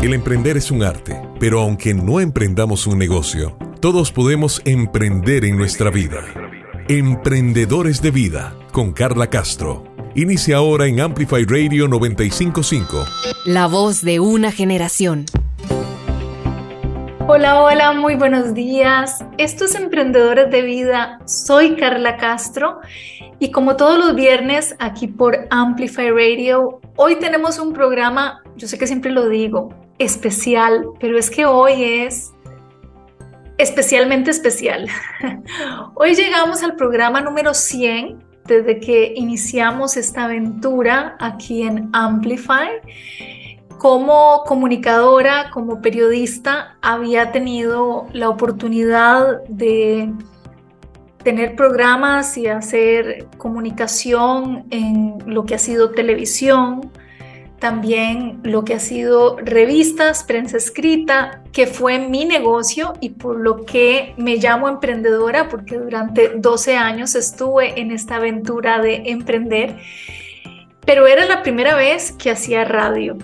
El emprender es un arte, pero aunque no emprendamos un negocio, todos podemos emprender en nuestra vida. Emprendedores de Vida con Carla Castro. Inicia ahora en Amplify Radio 955. La voz de una generación. Hola, hola, muy buenos días. Esto es Emprendedores de Vida. Soy Carla Castro y como todos los viernes aquí por Amplify Radio, hoy tenemos un programa, yo sé que siempre lo digo, especial, pero es que hoy es especialmente especial. Hoy llegamos al programa número 100 desde que iniciamos esta aventura aquí en Amplify. Como comunicadora, como periodista, había tenido la oportunidad de tener programas y hacer comunicación en lo que ha sido televisión, también lo que ha sido revistas, prensa escrita, que fue mi negocio y por lo que me llamo emprendedora, porque durante 12 años estuve en esta aventura de emprender, pero era la primera vez que hacía radio.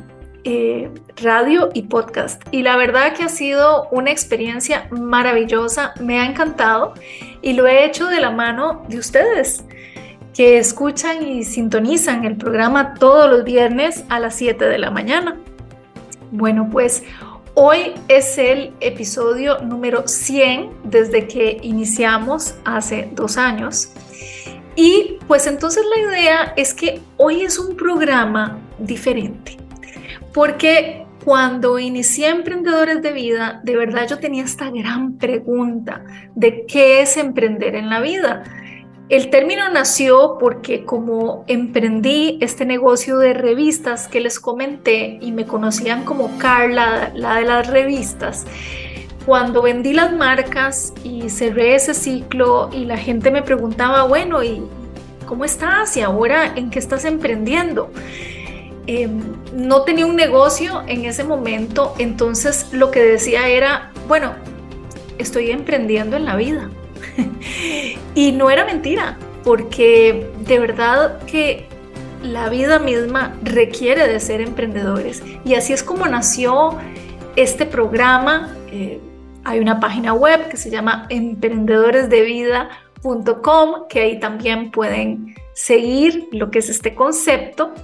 Eh, radio y podcast. Y la verdad que ha sido una experiencia maravillosa, me ha encantado y lo he hecho de la mano de ustedes que escuchan y sintonizan el programa todos los viernes a las 7 de la mañana. Bueno, pues hoy es el episodio número 100 desde que iniciamos hace dos años. Y pues entonces la idea es que hoy es un programa diferente, porque cuando inicié Emprendedores de Vida, de verdad yo tenía esta gran pregunta de qué es emprender en la vida el término nació porque como emprendí este negocio de revistas que les comenté y me conocían como Carla, la de las revistas, cuando vendí las marcas y cerré ese ciclo y la gente me preguntaba, bueno, ¿y cómo estás? ¿Y ahora en qué estás emprendiendo? Em, no tenía un negocio en ese momento, entonces lo que decía era, bueno, estoy emprendiendo en la vida. y no era mentira, porque de verdad que la vida misma requiere de ser emprendedores. Y así es como nació este programa. Eh, hay una página web que se llama emprendedoresdevida.com, que ahí también pueden seguir lo que es este concepto.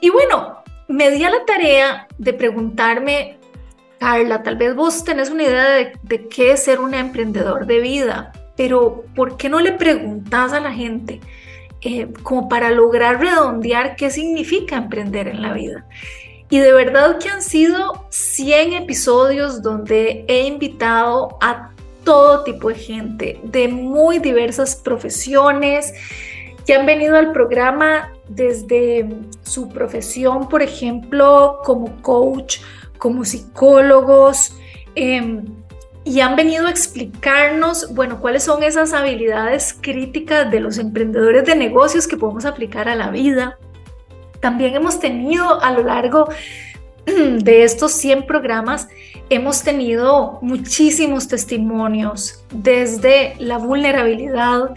Y bueno, me di a la tarea de preguntarme, Carla, tal vez vos tenés una idea de, de qué es ser un emprendedor de vida pero ¿por qué no le preguntas a la gente eh, como para lograr redondear qué significa emprender en la vida? Y de verdad que han sido 100 episodios donde he invitado a todo tipo de gente de muy diversas profesiones que han venido al programa desde su profesión, por ejemplo, como coach, como psicólogos, eh, y han venido a explicarnos, bueno, cuáles son esas habilidades críticas de los emprendedores de negocios que podemos aplicar a la vida. También hemos tenido a lo largo de estos 100 programas, hemos tenido muchísimos testimonios desde la vulnerabilidad,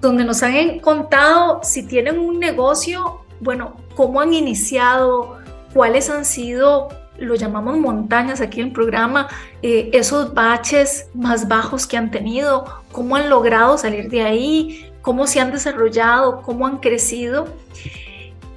donde nos han contado si tienen un negocio, bueno, cómo han iniciado, cuáles han sido lo llamamos montañas aquí en el programa, eh, esos baches más bajos que han tenido, cómo han logrado salir de ahí, cómo se han desarrollado, cómo han crecido.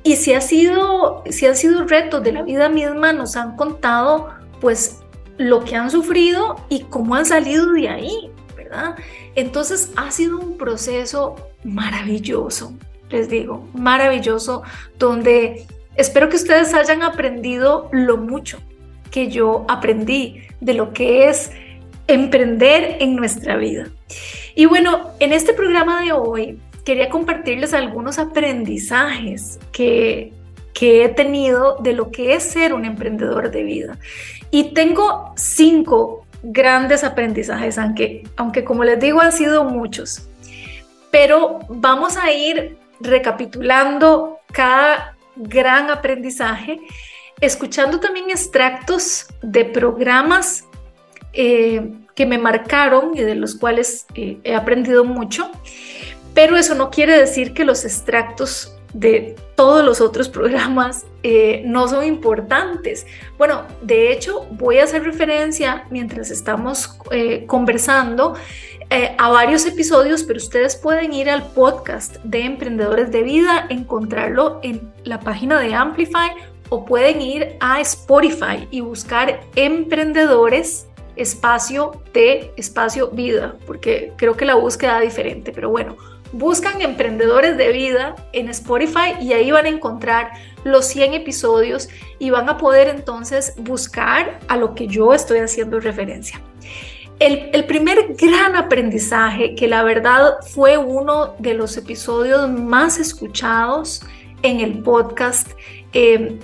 Y si ha sido, si han sido retos de la vida misma, nos han contado pues lo que han sufrido y cómo han salido de ahí, ¿verdad? Entonces ha sido un proceso maravilloso, les digo, maravilloso, donde Espero que ustedes hayan aprendido lo mucho que yo aprendí de lo que es emprender en nuestra vida. Y bueno, en este programa de hoy quería compartirles algunos aprendizajes que, que he tenido de lo que es ser un emprendedor de vida. Y tengo cinco grandes aprendizajes, aunque, aunque como les digo han sido muchos. Pero vamos a ir recapitulando cada gran aprendizaje, escuchando también extractos de programas eh, que me marcaron y de los cuales eh, he aprendido mucho, pero eso no quiere decir que los extractos de todos los otros programas eh, no son importantes. Bueno, de hecho, voy a hacer referencia mientras estamos conversando eh, a varios episodios, pero ustedes pueden ir al podcast de Emprendedores de Vida, encontrarlo en la página de Amplify o pueden ir a Spotify y buscar Emprendedores espacio de espacio vida, porque creo que la búsqueda es diferente, pero bueno, buscan emprendedores de vida en Spotify y ahí van a encontrar los 100 episodios y van a poder entonces buscar a lo que yo estoy haciendo referencia. El, primer gran aprendizaje, que la verdad fue uno de los episodios más escuchados en el podcast, eh,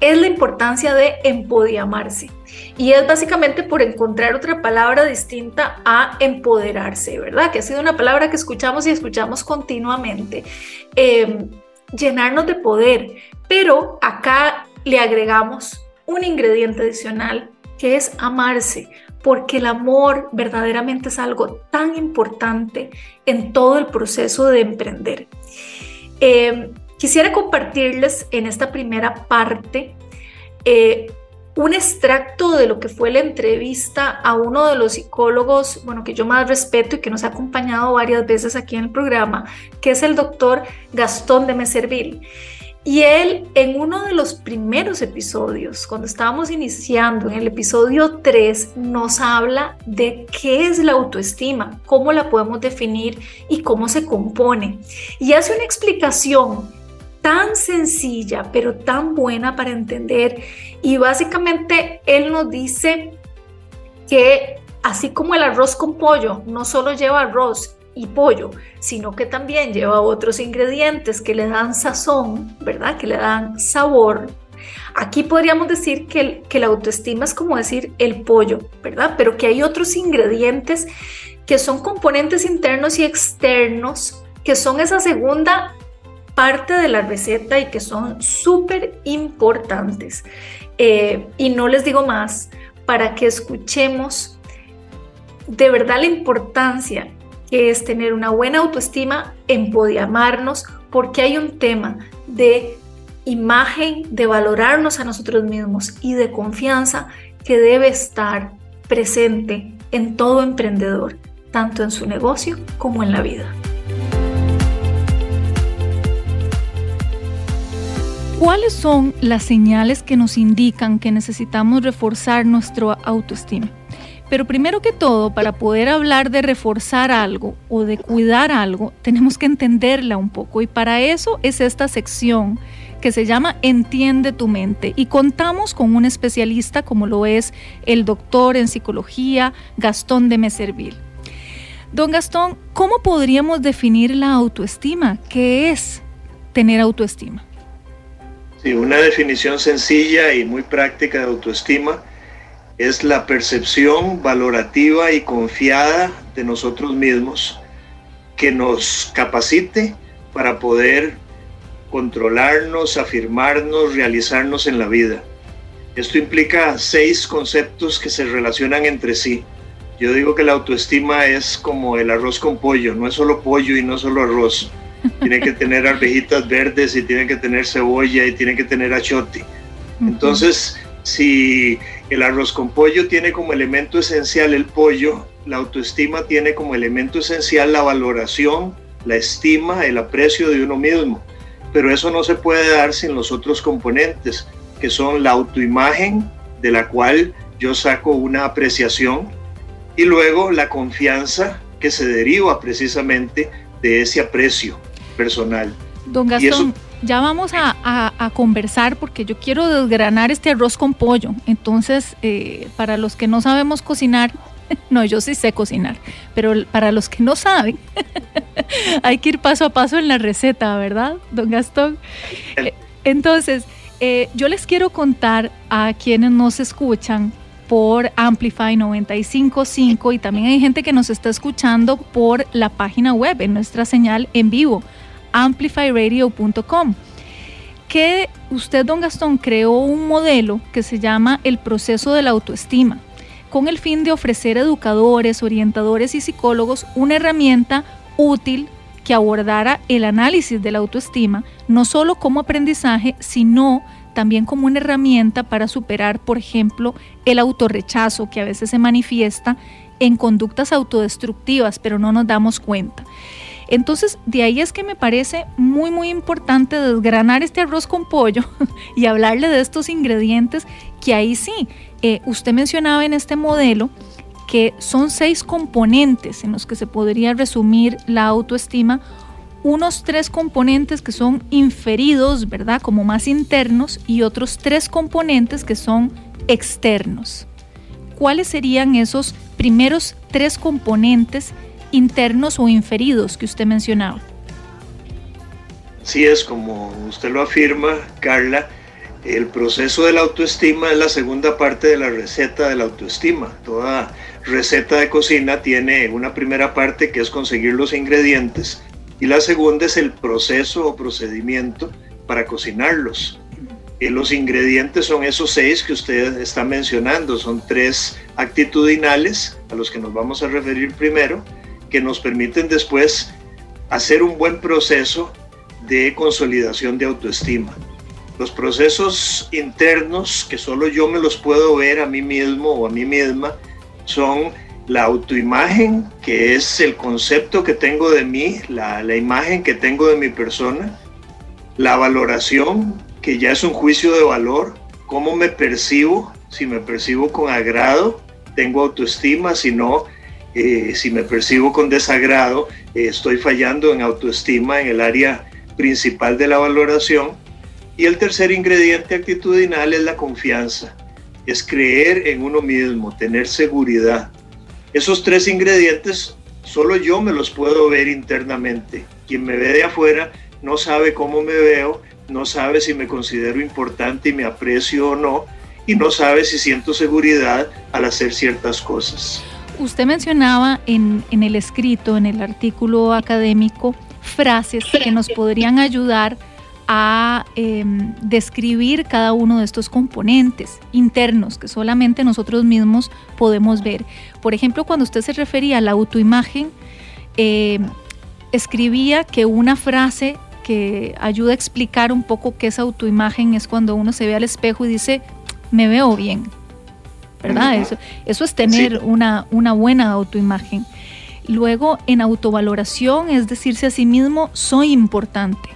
es la importancia de empodiamarse. Y es básicamente por encontrar otra palabra distinta a empoderarse, ¿verdad? Que ha sido una palabra que escuchamos y escuchamos continuamente. Em, llenarnos de poder. Pero acá le agregamos un ingrediente adicional que es amarse, porque el amor verdaderamente es algo tan importante en todo el proceso de emprender. Em, Quisiera compartirles en esta primera parte eh, un extracto de lo que fue la entrevista a uno de los psicólogos, bueno, que yo más respeto y que nos ha acompañado varias veces aquí en el programa, que es el doctor Gastón de Meserville. Y él en uno de los primeros episodios, cuando estábamos iniciando, en el episodio 3, nos habla de qué es la autoestima, cómo la podemos definir y cómo se compone. Y hace una explicación tan sencilla, pero tan buena para entender. Y básicamente él nos dice que así como el arroz con pollo no solo lleva arroz y pollo, sino que también lleva otros ingredientes que le dan sazón, ¿verdad? Que le dan sabor. Aquí podríamos decir que, que la autoestima es como decir el pollo, ¿verdad? Pero que hay otros ingredientes que son componentes internos y externos, que son esa segunda parte de la receta y que son súper importantes. Eh, y no les digo más para que escuchemos de verdad la importancia que es tener una buena autoestima, empodiamarnos, porque hay un tema de imagen, de valorarnos a nosotros mismos y de confianza que debe estar presente en todo emprendedor, tanto en su negocio como en la vida. ¿Cuáles son las señales que nos indican que necesitamos reforzar nuestra autoestima? Pero primero que todo, para poder hablar de reforzar algo o de cuidar algo, tenemos que entenderla un poco. Y para eso es esta sección que se llama Entiende tu mente. Y contamos con un especialista como lo es el doctor en psicología Gastón de Meserville. Don Gastón, ¿cómo podríamos definir la autoestima? ¿Qué es tener autoestima? Sí, una definición sencilla y muy práctica de autoestima es la percepción valorativa y confiada de nosotros mismos que nos capacite para poder controlarnos, afirmarnos, realizarnos en la vida. Esto implica seis conceptos que se relacionan entre sí. Yo digo que la autoestima es como el arroz con pollo, no es solo pollo y no solo arroz tiene que tener arvejitas verdes y tiene que tener cebolla y tiene que tener achoti. Entonces, si el arroz con pollo tiene como elemento esencial el pollo, la autoestima tiene como elemento esencial la valoración, la estima, el aprecio de uno mismo. Pero eso no se puede dar sin los otros componentes, que son la autoimagen, de la cual yo saco una apreciación, y luego la confianza que se deriva precisamente de ese aprecio personal. Don Gastón, ya vamos a, conversar porque yo quiero desgranar este arroz con pollo. Entonces, eh, para los que no sabemos cocinar, no, yo sí sé cocinar, pero para los que no saben, hay que ir paso a paso en la receta, ¿verdad, don Gastón? Eh, entonces, eh, yo les quiero contar a quienes nos escuchan por Amplify 955 y también hay gente que nos está escuchando por la página web en nuestra señal en vivo amplifyradio.com, que usted, don Gastón, creó un modelo que se llama el proceso de la autoestima, con el fin de ofrecer educadores, orientadores y psicólogos una herramienta útil que abordara el análisis de la autoestima, no solo como aprendizaje, sino también como una herramienta para superar, por ejemplo, el autorrechazo que a veces se manifiesta en conductas autodestructivas, pero no nos damos cuenta. Entonces, de ahí es que me parece muy, muy importante desgranar este arroz con pollo y hablarle de estos ingredientes que ahí sí, eh, usted mencionaba en este modelo que son seis componentes en los que se podría resumir la autoestima, unos tres componentes que son inferidos, ¿verdad? Como más internos y otros tres componentes que son externos. ¿Cuáles serían esos primeros tres componentes internos o inferidos que usted mencionaba? Sí, es como usted lo afirma, Carla, el proceso de la autoestima es la segunda parte de la receta de la autoestima. Toda receta de cocina tiene una primera parte que es conseguir los ingredientes y la segunda es el proceso o procedimiento para cocinarlos. Y los ingredientes son esos seis que usted está mencionando, son tres actitudinales a los que nos vamos a referir primero, que nos permiten después hacer un buen proceso de consolidación de autoestima. Los procesos internos, que solo yo me los puedo ver a mí mismo o a mí misma, son la autoimagen, que es el concepto que tengo de mí, la, imagen que tengo de mi persona, la valoración, que ya es un juicio de valor, cómo me percibo, si me percibo con agrado, tengo autoestima, si no, eh, si me percibo con desagrado, eh, estoy fallando en autoestima en el área principal de la valoración. Y el tercer ingrediente actitudinal es la confianza, es creer en uno mismo, tener seguridad. Esos tres ingredientes solo yo me los puedo ver internamente. Quien me ve de afuera no sabe cómo me veo, no sabe si me considero importante y me aprecio o no, y no sabe si siento seguridad al hacer ciertas cosas. Usted mencionaba en, en el escrito, en el artículo académico, frases que nos podrían ayudar a em, describir cada uno de estos componentes internos que solamente nosotros mismos podemos ver. Por ejemplo, cuando usted se refería a la autoimagen, em, escribía que una frase que ayuda a explicar un poco qué es autoimagen es cuando uno se ve al espejo y dice, me veo bien, ¿verdad? Eso, eso es tener una, una buena autoimagen. Luego, en autovaloración es decirse a sí mismo, soy importante.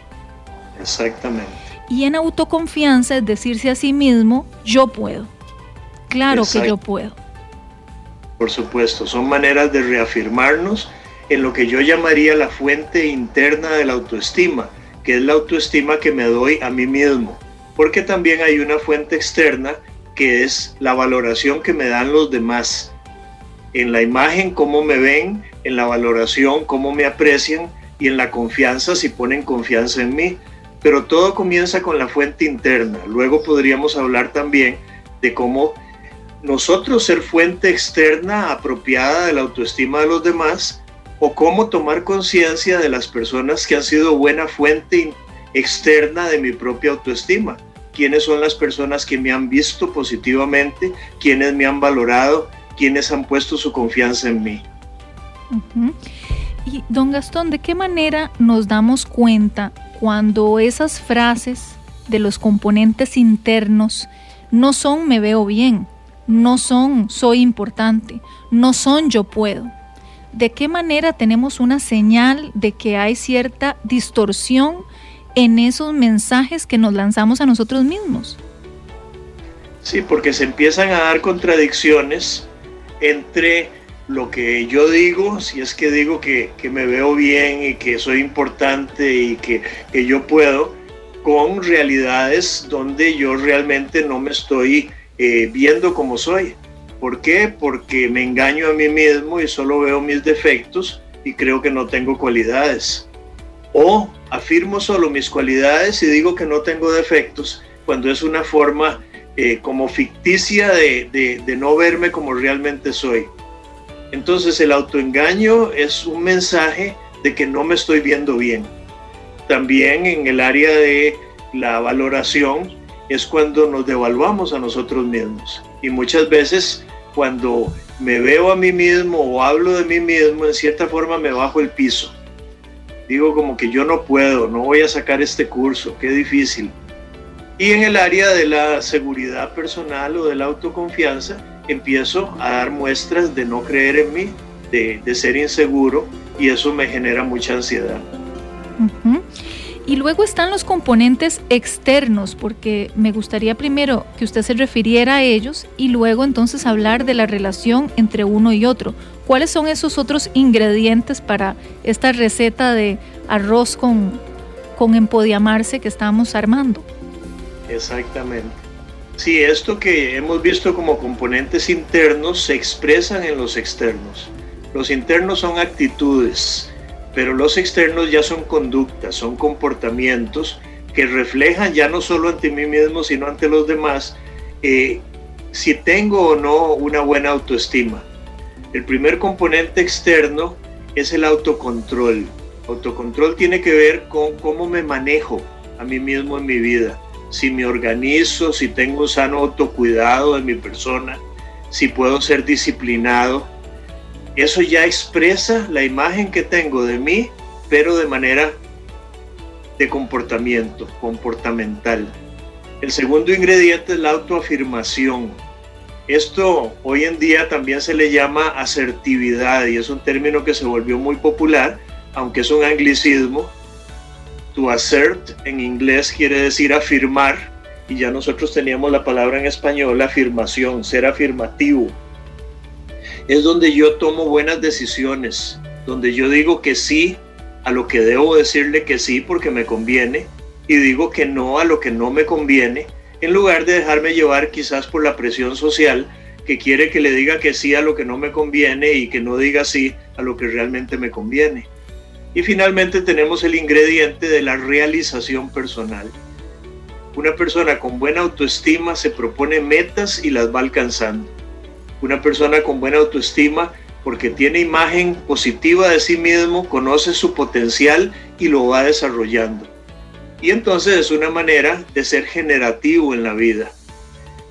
Exactamente. Y en autoconfianza es decirse a sí mismo, yo puedo. Claro que yo puedo. Por supuesto, son maneras de reafirmarnos en lo que yo llamaría la fuente interna de la autoestima, que es la autoestima que me doy a mí mismo. Porque también hay una fuente externa que es la valoración que me dan los demás. En la imagen, cómo me ven, en la valoración, cómo me aprecian y en la confianza, si ponen confianza en mí. Pero todo comienza con la fuente interna. Luego podríamos hablar también de cómo nosotros ser fuente externa apropiada de la autoestima de los demás o cómo tomar conciencia de las personas que han sido buena fuente externa de mi propia autoestima. ¿Quiénes son las personas que me han visto positivamente? ¿Quiénes me han valorado? ¿Quiénes han puesto su confianza en mí? Y don Gastón, ¿de qué manera nos damos cuenta cuando esas frases de los componentes internos no son me veo bien, no son soy importante, no son yo puedo? ¿De qué manera tenemos una señal de que hay cierta distorsión en esos mensajes que nos lanzamos a nosotros mismos? Sí, porque se empiezan a dar contradicciones entre lo que yo digo, si es que digo que, me veo bien y que soy importante y que, yo puedo, con realidades donde yo realmente no me estoy eh, viendo como soy. ¿Por qué? Porque me engaño a mí mismo y solo veo mis defectos y creo que no tengo cualidades. O afirmo solo mis cualidades y digo que no tengo defectos cuando es una forma eh, como ficticia de no verme como realmente soy. Entonces el autoengaño es un mensaje de que no me estoy viendo bien. También en el área de la valoración es cuando nos devaluamos a nosotros mismos. Y muchas veces cuando me veo a mí mismo o hablo de mí mismo, en cierta forma me bajo el piso. Digo como que yo no puedo, no voy a sacar este curso, qué difícil. Y en el área de la seguridad personal o de la autoconfianza, empiezo a dar muestras de no creer en mí, de, de ser inseguro y eso me genera mucha ansiedad. Y luego están los componentes externos, porque me gustaría primero que usted se refiriera a ellos y luego entonces hablar de la relación entre uno y otro. ¿Cuáles son esos otros ingredientes para esta receta de arroz con, con empodiamarse que estamos armando? Exactamente. Sí, esto que hemos visto como componentes internos se expresan en los externos. Los internos son actitudes, pero los externos ya son conductas, son comportamientos que reflejan ya no solo ante mí mismo, sino ante los demás, eh, si tengo o no una buena autoestima. El primer componente externo es el autocontrol. Autocontrol tiene que ver con cómo me manejo a mí mismo en mi vida, si me organizo, si tengo un sano autocuidado de mi persona, si puedo ser disciplinado, eso ya expresa la imagen que tengo de mí, pero de manera de comportamiento, comportamental. El segundo ingrediente es la autoafirmación. Esto hoy en día también se le llama asertividad y es un término que se volvió muy popular, aunque es un anglicismo. To assert en inglés quiere decir afirmar y ya nosotros teníamos la palabra en español afirmación, ser afirmativo es donde yo tomo buenas decisiones, donde yo digo que sí a lo que debo decirle que sí porque me conviene y digo que no a lo que no me conviene, en lugar de dejarme llevar quizás por la presión social que quiere que le diga que sí a lo que no me conviene y que no diga sí a lo que realmente me conviene. Y finalmente tenemos el ingrediente de la realización personal. Una persona con buena autoestima se propone metas y las va alcanzando una persona con buena autoestima porque tiene imagen positiva de sí mismo, conoce su potencial y lo va desarrollando. Y entonces es una manera de ser generativo en la vida.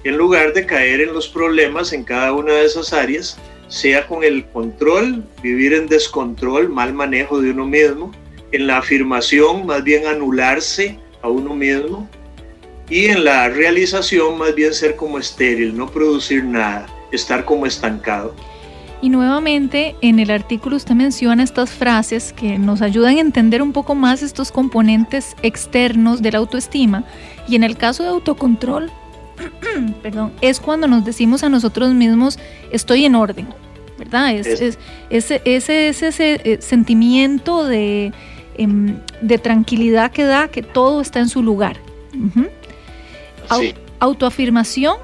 En lugar de caer en los problemas en cada una de esas áreas, sea con el control, vivir en descontrol, mal manejo de uno mismo, en la afirmación, más bien anularse a uno mismo, y en la realización, más bien ser como estéril, no producir nada estar como estancado. Y nuevamente en el artículo usted menciona estas frases que nos ayudan a entender un poco más estos componentes externos de la autoestima. Y en el caso de autocontrol, perdón, es cuando nos decimos a nosotros mismos, estoy en orden, ¿verdad? Es, ese, ese, ese, eh, sentimiento de, em, de, tranquilidad que da que todo está en su lugar. Autoafirmación,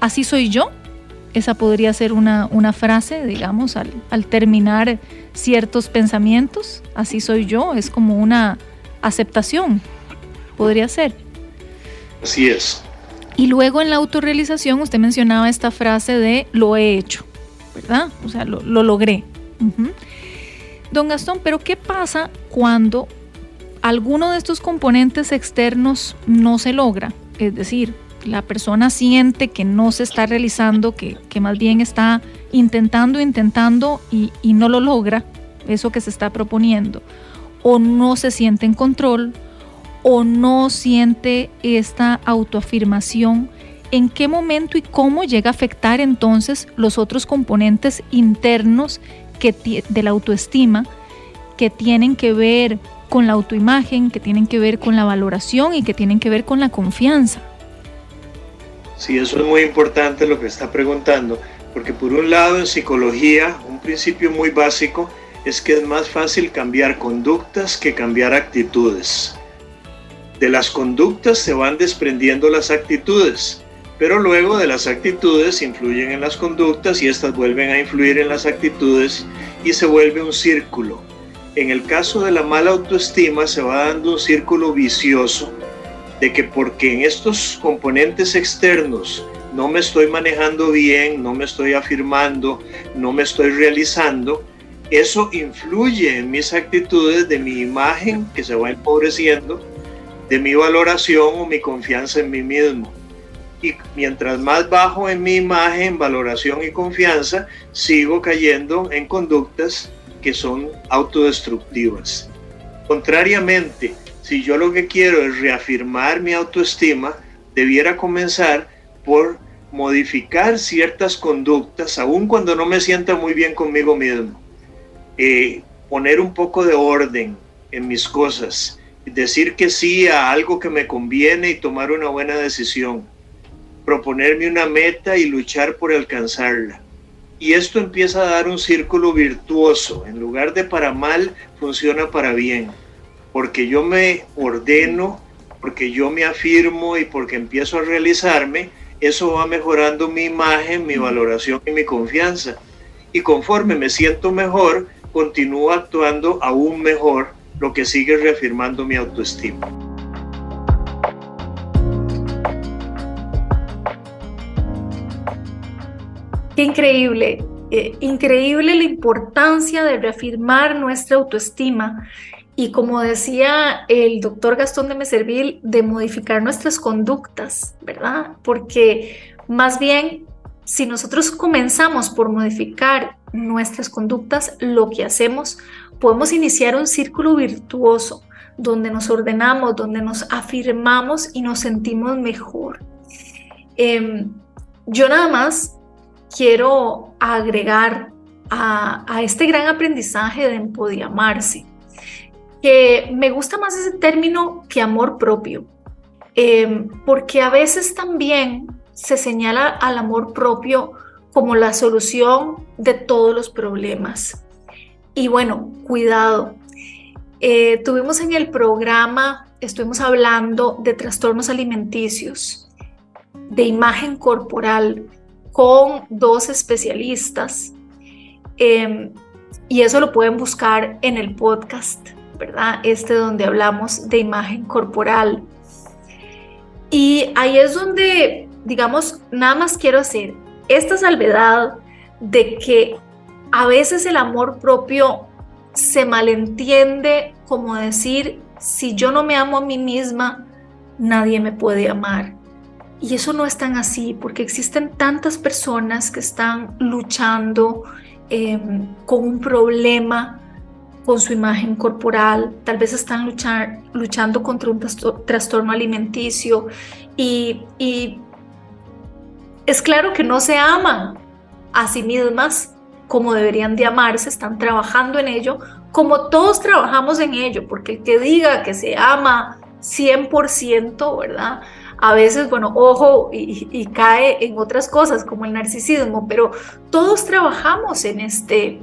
así soy yo, esa podría ser una, frase, digamos, al, al, terminar ciertos pensamientos. Así soy yo, es como una aceptación. Podría ser. Así es. Y luego en la autorrealización usted mencionaba esta frase de lo he hecho, ¿verdad? O sea, lo, logré. Don Gastón, pero ¿qué pasa cuando alguno de estos componentes externos no se logra? Es decir, la persona siente que no se está realizando, que, más bien está intentando, intentando y, no lo logra, eso que se está proponiendo, o no se siente en control, o no siente esta autoafirmación, ¿en qué momento y cómo llega a afectar entonces los otros componentes internos que, de la autoestima que tienen que ver con la autoimagen, que tienen que ver con la valoración y que tienen que ver con la confianza? Sí, eso es muy importante lo que está preguntando, porque por un lado en psicología, un principio muy básico es que es más fácil cambiar conductas que cambiar actitudes. De las conductas se van desprendiendo las actitudes, pero luego de las actitudes influyen en las conductas y estas vuelven a influir en las actitudes y se vuelve un círculo. En el caso de la mala autoestima se va dando un círculo vicioso de que porque en estos componentes externos no me estoy manejando bien, no me estoy afirmando, no me estoy realizando, eso influye en mis actitudes de mi imagen que se va empobreciendo, de mi valoración o mi confianza en mí mismo. Y mientras más bajo en mi imagen, valoración y confianza, sigo cayendo en conductas que son autodestructivas. Contrariamente, si yo lo que quiero es reafirmar mi autoestima, debiera comenzar por modificar ciertas conductas, aun cuando no me sienta muy bien conmigo mismo. Eh, poner un poco de orden en mis cosas, decir que sí a algo que me conviene y tomar una buena decisión, proponerme una meta y luchar por alcanzarla. Y esto empieza a dar un círculo virtuoso. En lugar de para mal, funciona para bien. Porque yo me ordeno, porque yo me afirmo y porque empiezo a realizarme, eso va mejorando mi imagen, mi valoración y mi confianza. Y conforme me siento mejor, continúo actuando aún mejor, lo que sigue reafirmando mi autoestima. Qué increíble, eh, increíble la importancia de reafirmar nuestra autoestima y como decía el doctor Gastón de Meservil, de modificar nuestras conductas, ¿verdad? Porque más bien, si nosotros comenzamos por modificar nuestras conductas, lo que hacemos, podemos iniciar un círculo virtuoso donde nos ordenamos, donde nos afirmamos y nos sentimos mejor. Em, yo nada más quiero agregar a, este gran aprendizaje de empodiamarse, que me gusta más ese término que amor propio, em, porque a veces también se señala al amor propio como la solución de todos los problemas. Y bueno, cuidado. Eh, tuvimos en el programa, estuvimos hablando de trastornos alimenticios, de imagen corporal, con dos especialistas. Em, y eso lo pueden buscar en el podcast, ¿verdad? Este donde hablamos de imagen corporal. Y ahí es donde, digamos, nada más quiero hacer esta salvedad de que a veces el amor propio se malentiende como decir, si yo no me amo a mí misma, nadie me puede amar. Y eso no es tan así, porque existen tantas personas que están luchando em, con un problema con su imagen corporal, tal vez están luchando contra un trastorno alimenticio y, y es claro que no se aman a sí mismas como deberían de amarse, están trabajando en ello, como todos trabajamos en ello, porque el que diga que se ama 100%, ¿verdad? a veces, bueno, ojo y, cae en otras cosas como el narcisismo, pero todos trabajamos en este,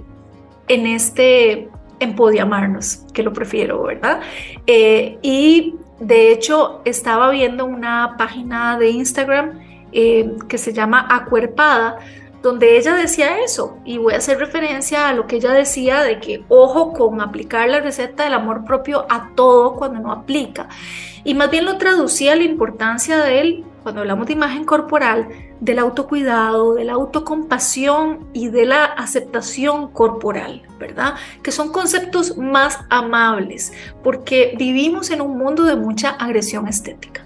en este empodiamarnos, que lo prefiero, ¿verdad? Eh, y de hecho estaba viendo una página de Instagram eh, que se llama Acuerpada, donde ella decía eso, y voy a hacer referencia a lo que ella decía de que ojo con aplicar la receta del amor propio a todo cuando no aplica. Y más bien lo traducía la importancia de él, cuando hablamos de imagen corporal, del autocuidado, de la autocompasión y de la aceptación corporal, ¿verdad? Que son conceptos más amables, porque vivimos en un mundo de mucha agresión estética.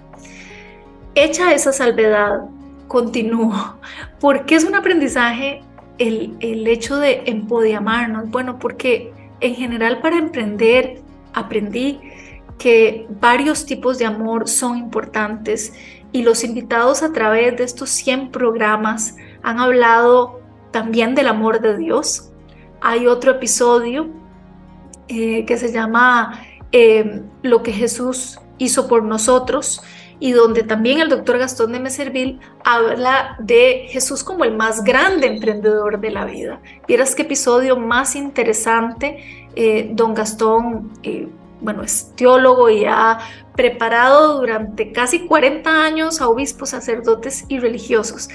Hecha esa salvedad, continúo, porque es un aprendizaje el, el hecho de empodiamarnos. Bueno, porque en general para emprender aprendí que varios tipos de amor son importantes y los invitados a través de estos 100 programas han hablado también del amor de Dios. Hay otro episodio eh, que se llama eh, Lo que Jesús hizo por nosotros y donde también el doctor Gastón de Meserville habla de Jesús como el más grande emprendedor de la vida. Vieras qué episodio más interesante, eh, don Gastón bueno, es teólogo y ha preparado durante casi 40 años a obispos, sacerdotes y religiosos.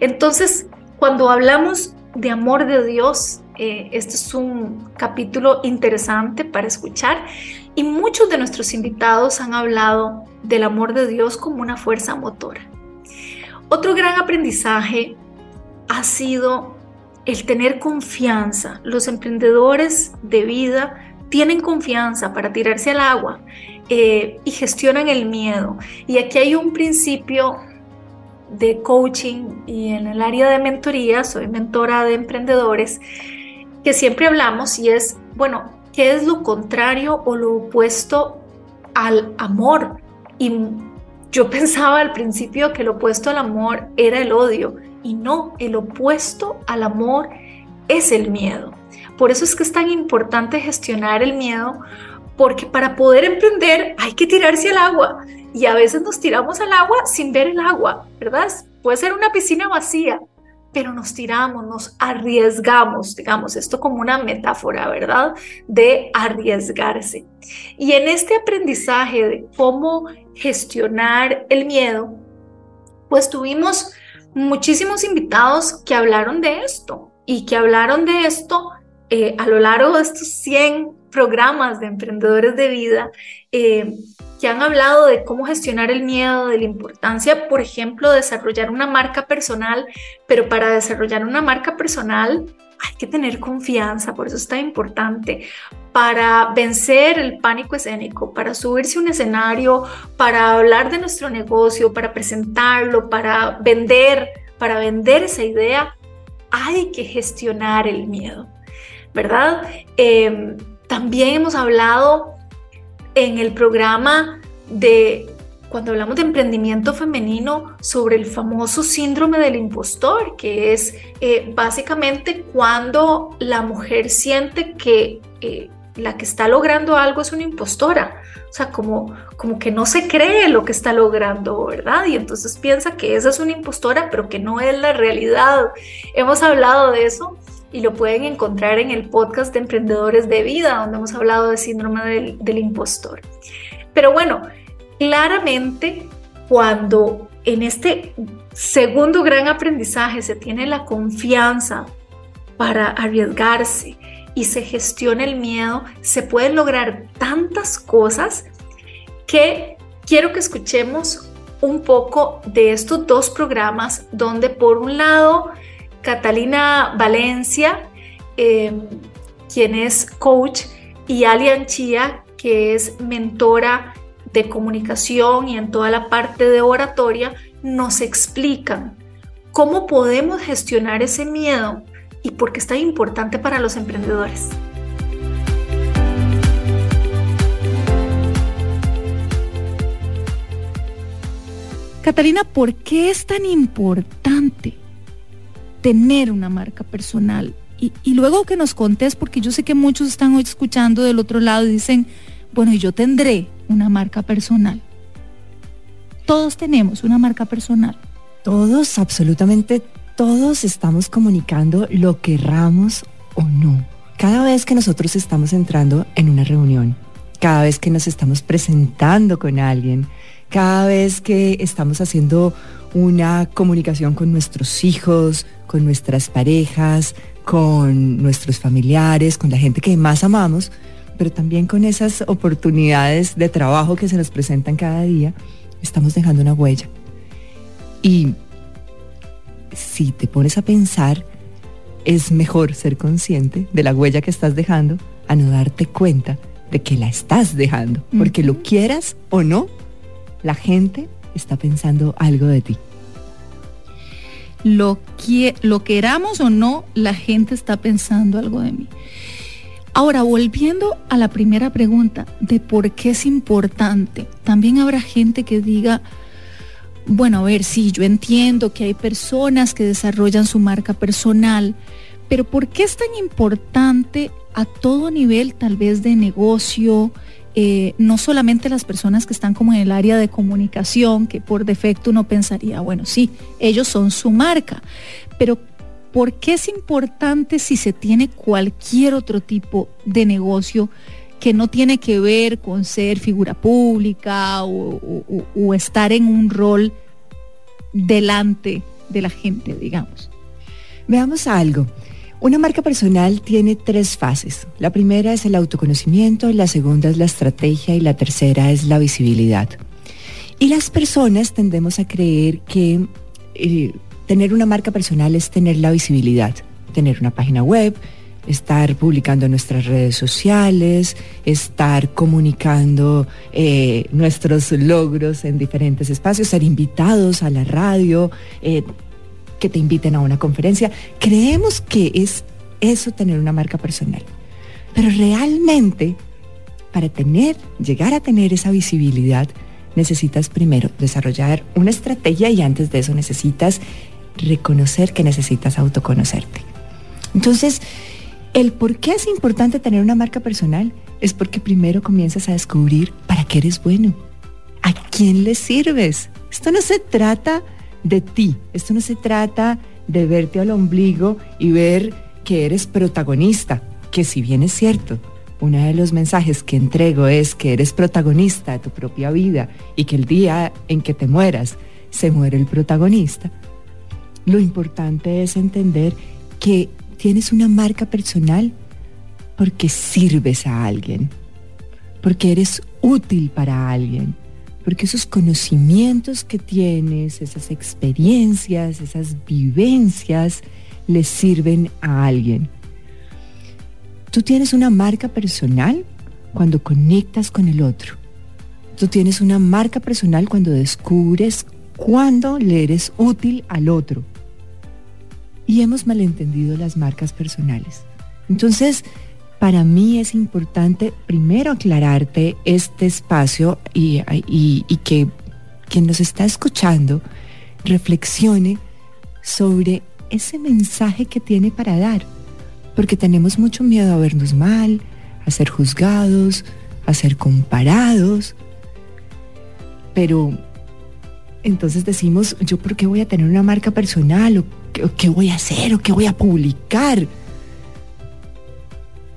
Entonces, cuando hablamos de amor de Dios, eh, este es un capítulo interesante para escuchar y muchos de nuestros invitados han hablado del amor de Dios como una fuerza motora. Otro gran aprendizaje ha sido el tener confianza. Los emprendedores de vida tienen confianza para tirarse al agua eh, y gestionan el miedo. Y aquí hay un principio de coaching y en el área de mentoría, soy mentora de emprendedores, que siempre hablamos y es, bueno, qué es lo contrario o lo opuesto al amor. Y yo pensaba al principio que lo opuesto al amor era el odio y no, el opuesto al amor es el miedo. Por eso es que es tan importante gestionar el miedo, porque para poder emprender hay que tirarse al agua y a veces nos tiramos al agua sin ver el agua, ¿verdad? Puede ser una piscina vacía, pero nos tiramos, nos arriesgamos, digamos, esto como una metáfora, ¿verdad? De arriesgarse. Y en este aprendizaje de cómo gestionar el miedo, pues tuvimos muchísimos invitados que hablaron de esto y que hablaron de esto eh, a lo largo de estos 100 programas de emprendedores de vida. Eh, que han hablado de cómo gestionar el miedo, de la importancia, por ejemplo, de desarrollar una marca personal, pero para desarrollar una marca personal hay que tener confianza, por eso está importante, para vencer el pánico escénico, para subirse a un escenario, para hablar de nuestro negocio, para presentarlo, para vender, para vender esa idea, hay que gestionar el miedo, ¿verdad? Em, también hemos hablado en el programa de cuando hablamos de emprendimiento femenino sobre el famoso síndrome del impostor, que es eh, básicamente cuando la mujer siente que eh, la que está logrando algo es una impostora, o sea, como, como que no se cree lo que está logrando, ¿verdad? Y entonces piensa que esa es una impostora, pero que no es la realidad. Hemos hablado de eso y lo pueden encontrar en el podcast de Emprendedores de Vida, donde hemos hablado de síndrome del, del impostor. Pero bueno, claramente cuando en este segundo gran aprendizaje se tiene la confianza para arriesgarse y se gestiona el miedo, se pueden lograr tantas cosas que quiero que escuchemos un poco de estos dos programas donde por un lado Catalina Valencia, em, quien es coach, y Alian Chía, que es mentora de comunicación y en toda la parte de oratoria, nos explican cómo podemos gestionar ese miedo y por qué es tan importante para los emprendedores. Catalina, ¿por qué es tan importante tener una marca personal. Y, luego que nos contés, porque yo sé que muchos están hoy escuchando del otro lado y dicen, bueno, yo tendré una marca personal. Todos tenemos una marca personal. Todos, absolutamente todos estamos comunicando lo querramos o no. Cada vez que nosotros estamos entrando en una reunión, cada vez que nos estamos presentando con alguien, cada vez que estamos haciendo una comunicación con nuestros hijos, con nuestras parejas, con nuestros familiares, con la gente que más amamos, pero también con esas oportunidades de trabajo que se nos presentan cada día, estamos dejando una huella. Y si te pones a pensar, es mejor ser consciente de la huella que estás dejando a no darte cuenta de que la estás dejando, porque lo quieras o no, la gente está pensando algo de ti lo, que, lo queramos o no, la gente está pensando algo de mí. Ahora, volviendo a la primera pregunta de por qué es importante, también habrá gente que diga, bueno, a ver, sí, yo entiendo que hay personas que desarrollan su marca personal, pero ¿por qué es tan importante a todo nivel, tal vez de negocio, eh, no solamente las personas que están como en el área de comunicación, que por defecto uno pensaría, bueno, sí, ellos son su marca, pero ¿por qué es importante si se tiene cualquier otro tipo de negocio que no tiene que ver con ser figura pública o estar en un rol delante de la gente, digamos? Veamos algo. Una marca personal tiene tres fases. La primera es el autoconocimiento, la segunda es la estrategia y la tercera es la visibilidad. Y las personas tendemos a creer que eh, tener una marca personal es tener la visibilidad, tener una página web, estar publicando nuestras redes sociales, estar comunicando eh, nuestros logros en diferentes espacios, ser invitados a la radio, eh, que te inviten a una conferencia. Creemos que es eso tener una marca personal. Pero realmente, para tener, llegar a tener esa visibilidad, necesitas primero desarrollar una estrategia y antes de eso necesitas reconocer que necesitas autoconocerte. Entonces, el por qué es importante tener una marca personal es porque primero comienzas a descubrir para qué eres bueno, a quién le sirves. Esto no se trata de ti, esto no se trata de verte al ombligo y ver que eres protagonista, que si bien es cierto, uno de los mensajes que entrego es que eres protagonista de tu propia vida y que el día en que te mueras se muere el protagonista. Lo importante es entender que tienes una marca personal porque sirves a alguien, porque eres útil para alguien, porque esos conocimientos que tienes, esas experiencias, esas vivencias, le sirven a alguien. Tú tienes una marca personal cuando conectas con el otro. Tú tienes una marca personal cuando descubres cuándo le eres útil al otro. Y hemos malentendido las marcas personales. Entonces, para mí es importante primero aclararte este espacio y, que quien nos está escuchando reflexione sobre ese mensaje que tiene para dar porque tenemos mucho miedo a vernos mal, a ser juzgados, a ser comparados. Pero entonces decimos, ¿yo por qué voy a tener una marca personal? ¿O qué, voy a hacer? ¿O qué voy a publicar?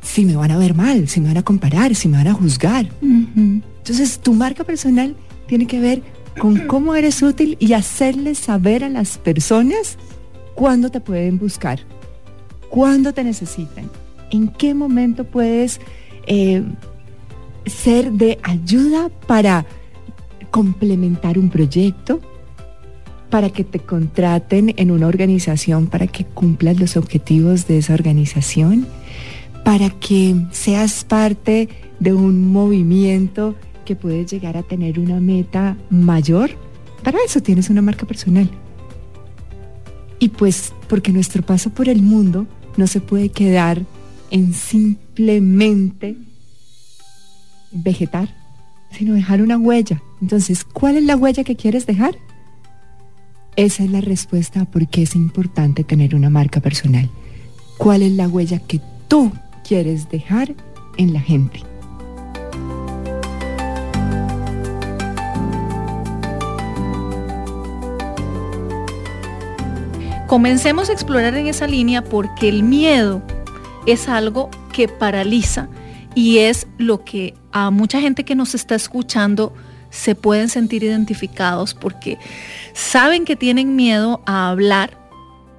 Si me van a ver mal, si me van a comparar, si me van a juzgar. Entonces tu marca personal tiene que ver con cómo eres útil y hacerles saber a las personas cuándo te pueden buscar cuándo te necesitan, en qué momento puedes eh, ser de ayuda para complementar un proyecto, para que te contraten en una organización, para que cumplas los objetivos de esa organización, para que seas parte de un movimiento que puede llegar a tener una meta mayor. Para eso tienes una marca personal. Y pues porque nuestro paso por el mundo no se puede quedar en simplemente vegetar, sino dejar una huella. Entonces, ¿cuál es la huella que quieres dejar? Esa es la respuesta a por qué es importante tener una marca personal. ¿Cuál es la huella que tú quieres dejar en la gente? Comencemos a explorar en esa línea porque el miedo es algo que paraliza y es lo que a mucha gente que nos está escuchando se pueden sentir identificados porque saben que tienen miedo a hablar,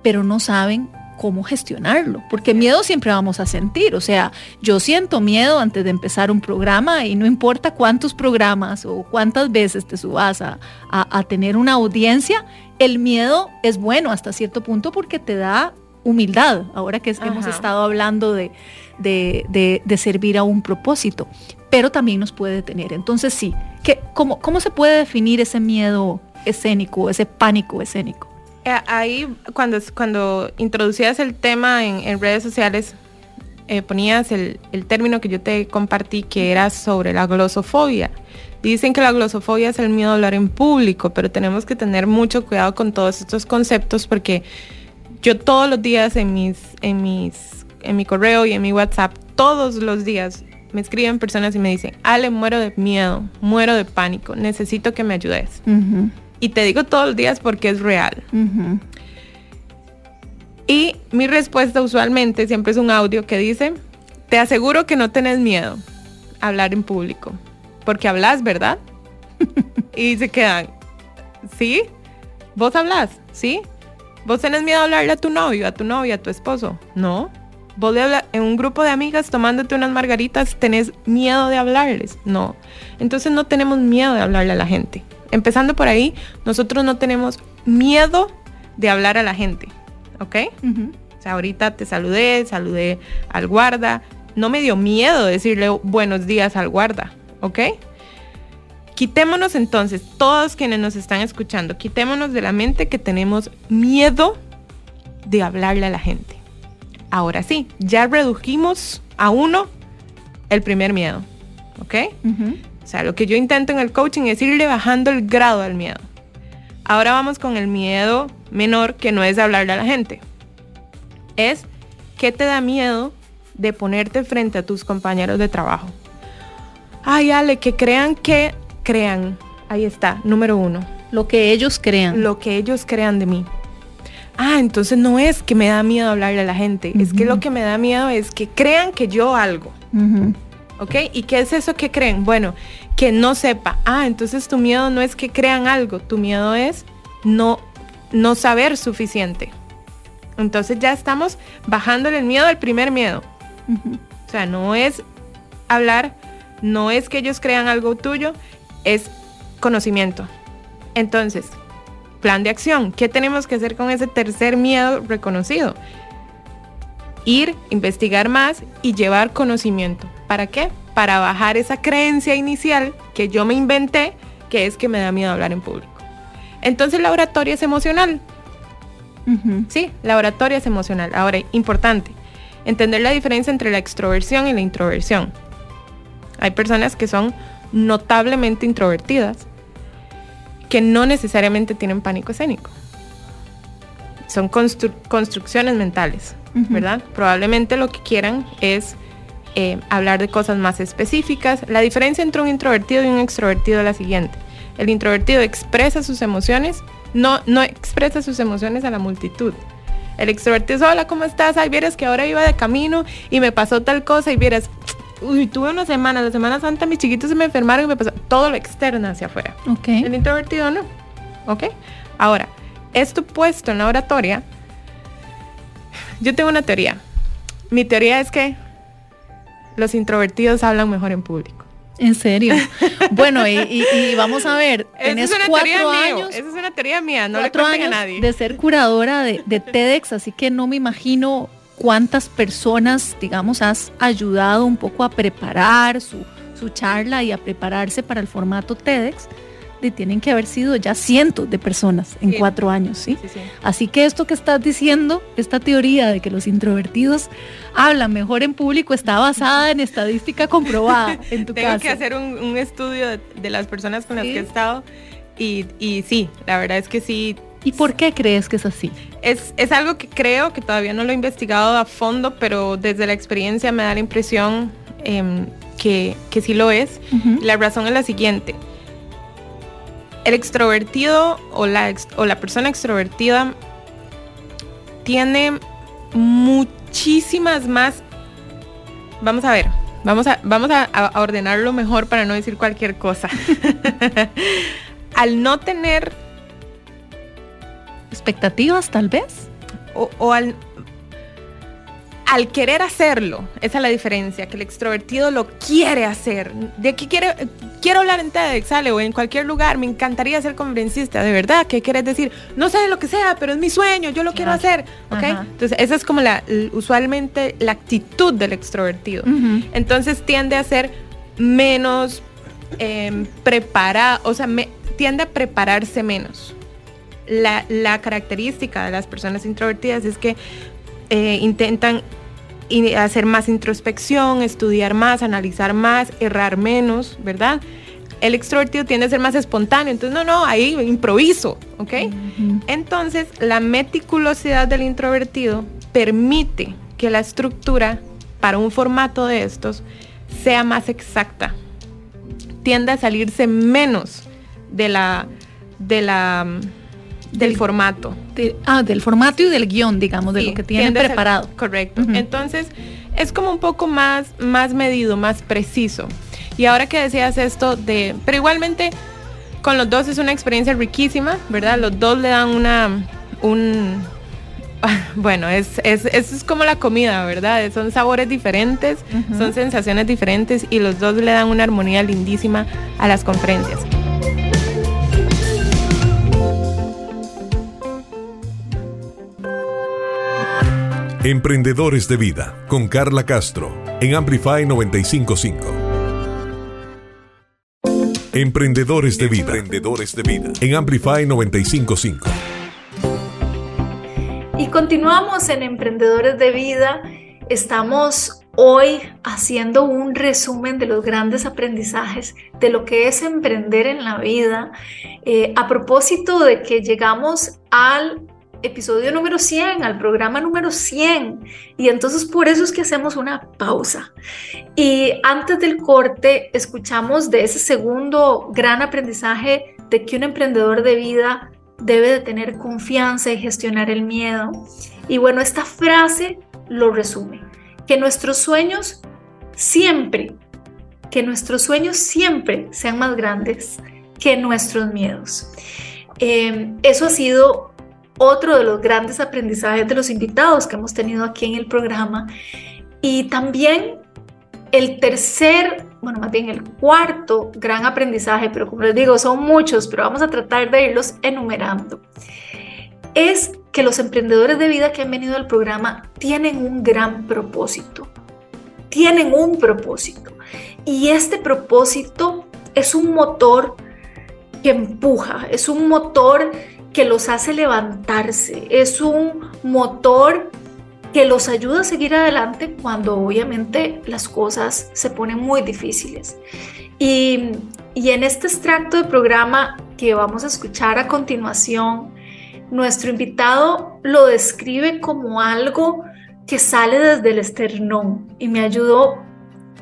pero no saben cómo gestionarlo, porque miedo siempre vamos a sentir, o sea, yo siento miedo antes de empezar un programa y no importa cuántos programas o cuántas veces te subas a, tener una audiencia, el miedo es bueno hasta cierto punto porque te da humildad, ahora que hemos estado hablando de, de, servir a un propósito, pero también nos puede detener. Entonces sí, ¿qué, cómo, ¿cómo se puede definir ese miedo escénico, ese pánico escénico? Eh, ahí cuando, cuando introducías el tema en, redes sociales, eh, ponías el, término que yo te compartí que era sobre la glosofobia. Dicen que la glosofobia es el miedo a hablar en público, pero tenemos que tener mucho cuidado con todos estos conceptos porque yo todos los días en mis, en mis, en mi correo y en mi WhatsApp, todos los días me escriben personas y me dicen, Ale, muero de miedo, muero de pánico, necesito que me ayudes. Y te digo todos los días porque es real. Y mi respuesta usualmente siempre es un audio que dice, te aseguro que no tenés miedo a hablar en público, porque hablas, ¿verdad? y se quedan, ¿sí? ¿Vos hablas? ¿Sí? ¿Vos tenés miedo a hablarle a tu novio, a tu novia, a tu esposo? No. ¿Vos de hablar, en un grupo de amigas tomándote unas margaritas tenés miedo de hablarles? No. Entonces no tenemos miedo de hablarle a la gente. Empezando por ahí, nosotros no tenemos miedo de hablar a la gente, ¿ok? O sea, ahorita te saludé, saludé al guarda, no me dio miedo decirle buenos días al guarda, ¿ok? Quitémonos entonces, todos quienes nos están escuchando, quitémonos de la mente que tenemos miedo de hablarle a la gente. Ahora sí, ya redujimos a uno el primer miedo. ¿Ok? O sea, lo que yo intento en el coaching es irle bajando el grado al miedo. Ahora vamos con el miedo menor, que no es hablarle a la gente. Es, ¿qué te da miedo de ponerte frente a tus compañeros de trabajo? Ay, Ale, que crean que crean. Ahí está, número uno. Lo que ellos crean. Lo que ellos crean de mí. Ah, entonces no es que me da miedo hablarle a la gente, es que lo que me da miedo es que crean que yo algo. ¿Ok? ¿Y qué es eso que creen? Bueno, que no sepa. Ah, entonces tu miedo no es que crean algo, tu miedo es no, no saber suficiente. Entonces ya estamos bajándole el miedo al primer miedo. O sea, no es hablar, no es que ellos crean algo tuyo, es conocimiento. Entonces, plan de acción. ¿Qué tenemos que hacer con ese tercer miedo reconocido? Ir, investigar más y llevar conocimiento. ¿Para qué? Para bajar esa creencia inicial que yo me inventé, que es que me da miedo hablar en público. Entonces la oratoria es emocional. Sí, la oratoria es emocional. Ahora, importante, entender la diferencia entre la extroversión y la introversión. Hay personas que son notablemente introvertidas que no necesariamente tienen pánico escénico. Son construcciones mentales, ¿verdad? Probablemente lo que quieran es eh, hablar de cosas más específicas. La diferencia entre un introvertido y un extrovertido es la siguiente. El introvertido expresa sus emociones, no, no expresa sus emociones a la multitud. El extrovertido hola, ¿cómo estás? Ay, vieras que ahora iba de camino y me pasó tal cosa y vieras, uy, tuve una semana, la Semana Santa mis chiquitos se me enfermaron y me pasó todo lo externo hacia afuera. Ok. El introvertido no. ¿Ok? Ahora, esto puesto en la oratoria, yo tengo una teoría. Mi teoría es que los introvertidos hablan mejor en público. En serio. Bueno, y, vamos a ver, tienes cuatro años. Esa es una teoría mía, no le cuenten a nadie. De ser curadora de, de TEDx, así que no me imagino cuántas personas, digamos, has ayudado un poco a preparar su, charla y a prepararse para el formato TEDx, de, tienen que haber sido ya cientos de personas en cuatro años, ¿sí? Así que esto que estás diciendo, esta teoría de que los introvertidos hablan mejor en público, está basada en estadística comprobada en tu Tengo que hacer un, estudio de, las personas con las que he estado y, y sí, la verdad es que sí, ¿Y por qué crees que es así? Es, algo que creo que todavía no lo he investigado a fondo, pero desde la experiencia me da la impresión em, que, que, sí lo es. La razón es la siguiente. El extrovertido o la, o la persona extrovertida tiene muchísimas más... Vamos a ver, vamos a, vamos a ordenarlo mejor para no decir cualquier cosa. Al no tener expectativas tal vez. O, al, al querer hacerlo, esa es la diferencia, que el extrovertido lo quiere hacer. De que quiere, quiero hablar en TEDx, sale, o en cualquier lugar, me encantaría ser conferencista, de verdad, ¿qué quieres decir? No sé lo que sea, pero es mi sueño, yo lo quiero hacer, ¿ok? Entonces, esa es como la, usualmente la actitud del extrovertido. Entonces, tiende a ser menos em, preparado, o sea, tiende a prepararse menos la, característica de las personas introvertidas es que eh, intentan hacer más introspección, estudiar más, analizar más, errar menos, ¿verdad? El extrovertido tiende a ser más espontáneo, entonces no, no, ahí improviso, ¿ok? Entonces, la meticulosidad del introvertido permite que la estructura para un formato de estos sea más exacta. Tiende a salirse menos de la, de la del formato. ah, del formato y del guion, digamos, de lo que tienen preparado. correcto. Entonces, es como un poco más, más medido, más preciso. Y ahora que decías esto de, pero igualmente con los dos es una experiencia riquísima, ¿verdad? Los dos le dan una, un, bueno, es, es, es como la comida, ¿verdad? Son sabores diferentes, son sensaciones diferentes y los dos le dan una armonía lindísima a las conferencias. Emprendedores de Vida con Carla Castro en Amplify 955. Emprendedores de Vida. Emprendedores de Vida en Amplify 955. Y continuamos en Emprendedores de Vida. Estamos hoy haciendo un resumen de los grandes aprendizajes de lo que es emprender en la vida, eh, a propósito de que llegamos al episodio número 100, al programa número 100. Y entonces por eso es que hacemos una pausa. Y antes del corte escuchamos de ese segundo gran aprendizaje de que un emprendedor de vida debe de tener confianza y gestionar el miedo. Y bueno, esta frase lo resume, que nuestros sueños siempre, que nuestros sueños siempre sean más grandes que nuestros miedos. Eh, eso ha sido otro de los grandes aprendizajes de los invitados que hemos tenido aquí en el programa. Y también el tercer, bueno, más bien el cuarto gran aprendizaje, pero como les digo, son muchos, pero vamos a tratar de irlos enumerando, es que los emprendedores de vida que han venido al programa tienen un gran propósito. Tienen un propósito. Y este propósito es un motor que empuja, es un motor que los hace levantarse, es un motor que los ayuda a seguir adelante cuando obviamente las cosas se ponen muy difíciles. Y, y en este extracto de programa que vamos a escuchar a continuación, nuestro invitado lo describe como algo que sale desde el esternón y me ayudó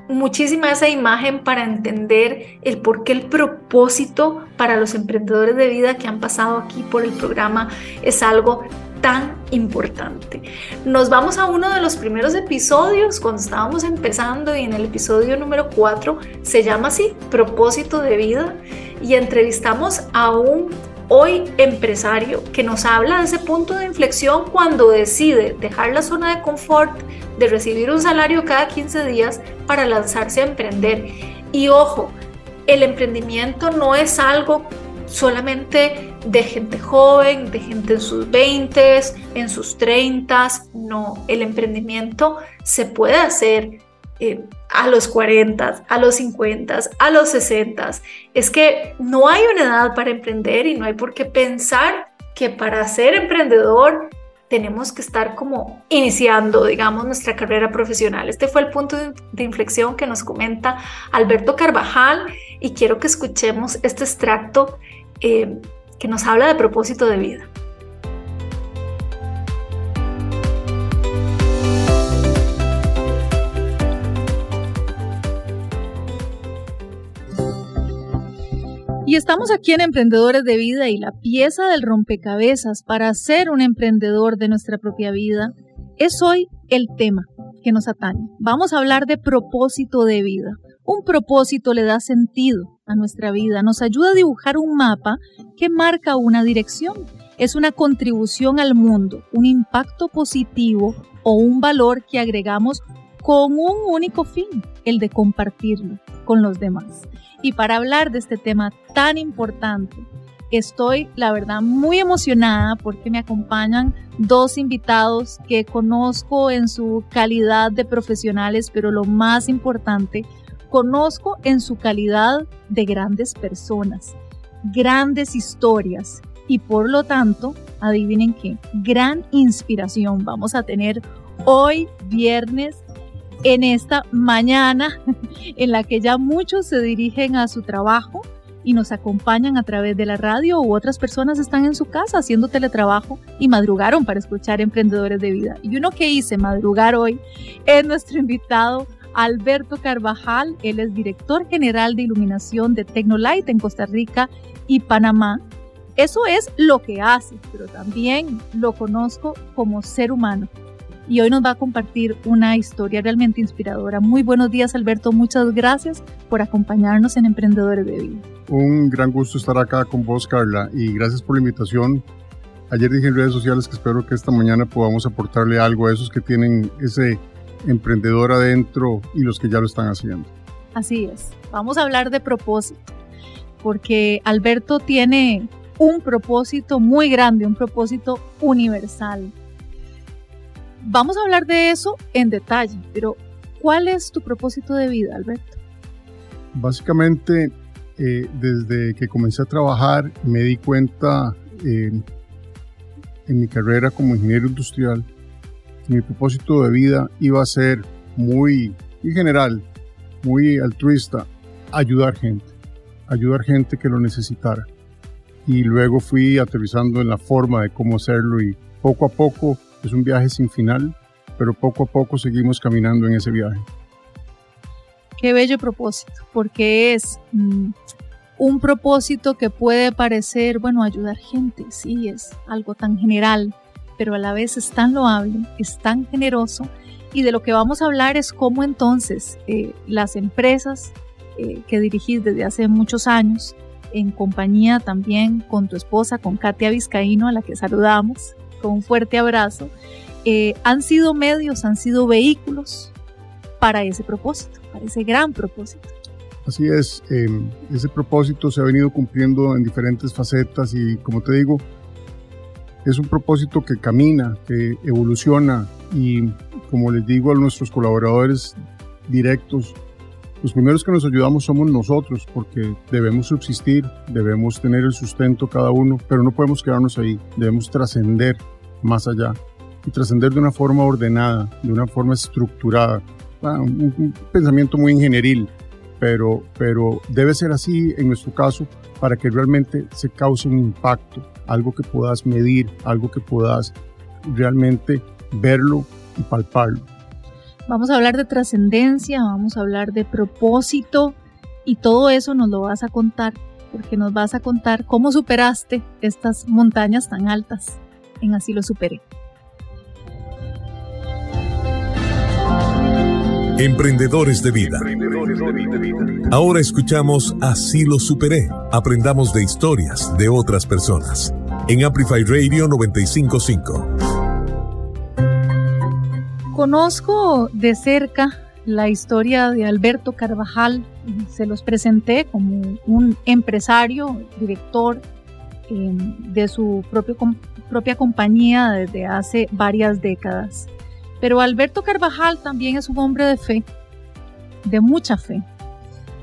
muchísima esa imagen para entender el por qué el propósito para los emprendedores de vida que han pasado aquí por el programa es algo tan importante. Nos vamos a uno de los primeros episodios cuando estábamos empezando y en el episodio número 4 se llama así, propósito de vida y entrevistamos a un hoy empresario que nos habla de ese punto de inflexión cuando decide dejar la zona de confort, de recibir un salario cada 15 días para lanzarse a emprender. Y ojo, el emprendimiento no es algo solamente de gente joven, de gente en sus 20, en sus 30, no, el emprendimiento se puede hacer eh, a los 40, a los 50, a los 60. Es que no hay una edad para emprender y no hay por qué pensar que para ser emprendedor tenemos que estar como iniciando, digamos, nuestra carrera profesional. Este fue el punto de, inflexión que nos comenta Alberto Carvajal y quiero que escuchemos este extracto eh, que nos habla de propósito de vida. Y estamos aquí en Emprendedores de Vida y la pieza del rompecabezas para ser un emprendedor de nuestra propia vida es hoy el tema que nos atañe. Vamos a hablar de propósito de vida. Un propósito le da sentido a nuestra vida, nos ayuda a dibujar un mapa que marca una dirección. Es una contribución al mundo, un impacto positivo o un valor que agregamos con un único fin, el de compartirlo con los demás. Y para hablar de este tema tan importante, estoy, la verdad, muy emocionada porque me acompañan dos invitados que conozco en su calidad de profesionales, pero lo más importante, conozco en su calidad de grandes personas, grandes historias y por lo tanto, adivinen qué, gran inspiración vamos a tener hoy viernes en esta mañana en la que ya muchos se dirigen a su trabajo y nos acompañan a través de la radio u otras personas están en su casa haciendo teletrabajo y madrugaron para escuchar Emprendedores de Vida. Y uno que hice madrugar hoy es nuestro invitado Alberto Carvajal. Él es director general de iluminación de Tecnolight en Costa Rica y Panamá. Eso es lo que hace, pero también lo conozco como ser humano y hoy nos va a compartir una historia realmente inspiradora. Muy buenos días Alberto, muchas gracias por acompañarnos en Emprendedores de Vida. Un gran gusto estar acá con vos Carla y gracias por la invitación. Ayer dije en redes sociales que espero que esta mañana podamos aportarle algo a esos que tienen ese emprendedor adentro y los que ya lo están haciendo. Así es, vamos a hablar de propósito, porque Alberto tiene un propósito muy grande, un propósito universal Vamos a hablar de eso en detalle, pero ¿cuál es tu propósito de vida, Alberto? Básicamente, eh, desde que comencé a trabajar, me di cuenta en mi carrera como ingeniero industrial que mi propósito de vida iba a ser muy, en general, muy altruista, ayudar gente, ayudar gente que lo necesitara. Y luego fui aterrizando en la forma de cómo hacerlo y poco a poco es un viaje sin final, pero poco a poco seguimos caminando en ese viaje. Qué bello propósito, porque es mm, un propósito que puede parecer, bueno, ayudar gente, sí, es algo tan general, pero a la vez es tan loable, es tan generoso. Y de lo que vamos a hablar es cómo entonces eh, las empresas eh, que dirigís desde hace muchos años, en compañía también con tu esposa, con Katia Vizcaíno, a la que saludamos, con un fuerte abrazo, eh, han sido medios, han sido vehículos para ese propósito, para ese gran propósito. Así es, ese propósito se ha venido cumpliendo en diferentes facetas y como te digo, es un propósito que camina, que evoluciona y como les digo a nuestros colaboradores directos, los primeros que nos ayudamos somos nosotros porque debemos subsistir, debemos tener el sustento cada uno, pero no podemos quedarnos ahí, debemos trascender más allá y trascender de una forma ordenada, de una forma estructurada, ah, un, un, pensamiento muy ingenieril, pero, pero debe ser así en nuestro caso para que realmente se cause un impacto algo que puedas medir, algo que puedas realmente verlo y palparlo. Vamos a hablar de trascendencia, vamos a hablar de propósito y todo eso nos lo vas a contar, porque nos vas a contar cómo superaste estas montañas tan altas en Así lo superé. Emprendedores de vida. Ahora escuchamos Así lo superé. Aprendamos de historias de otras personas. En Amplify Radio 955. Conozco de cerca la historia de Alberto Carvajal. Se los presenté como un empresario, director eh, de su propio, propia compañía desde hace varias décadas. Pero Alberto Carvajal también es un hombre de fe, de mucha fe.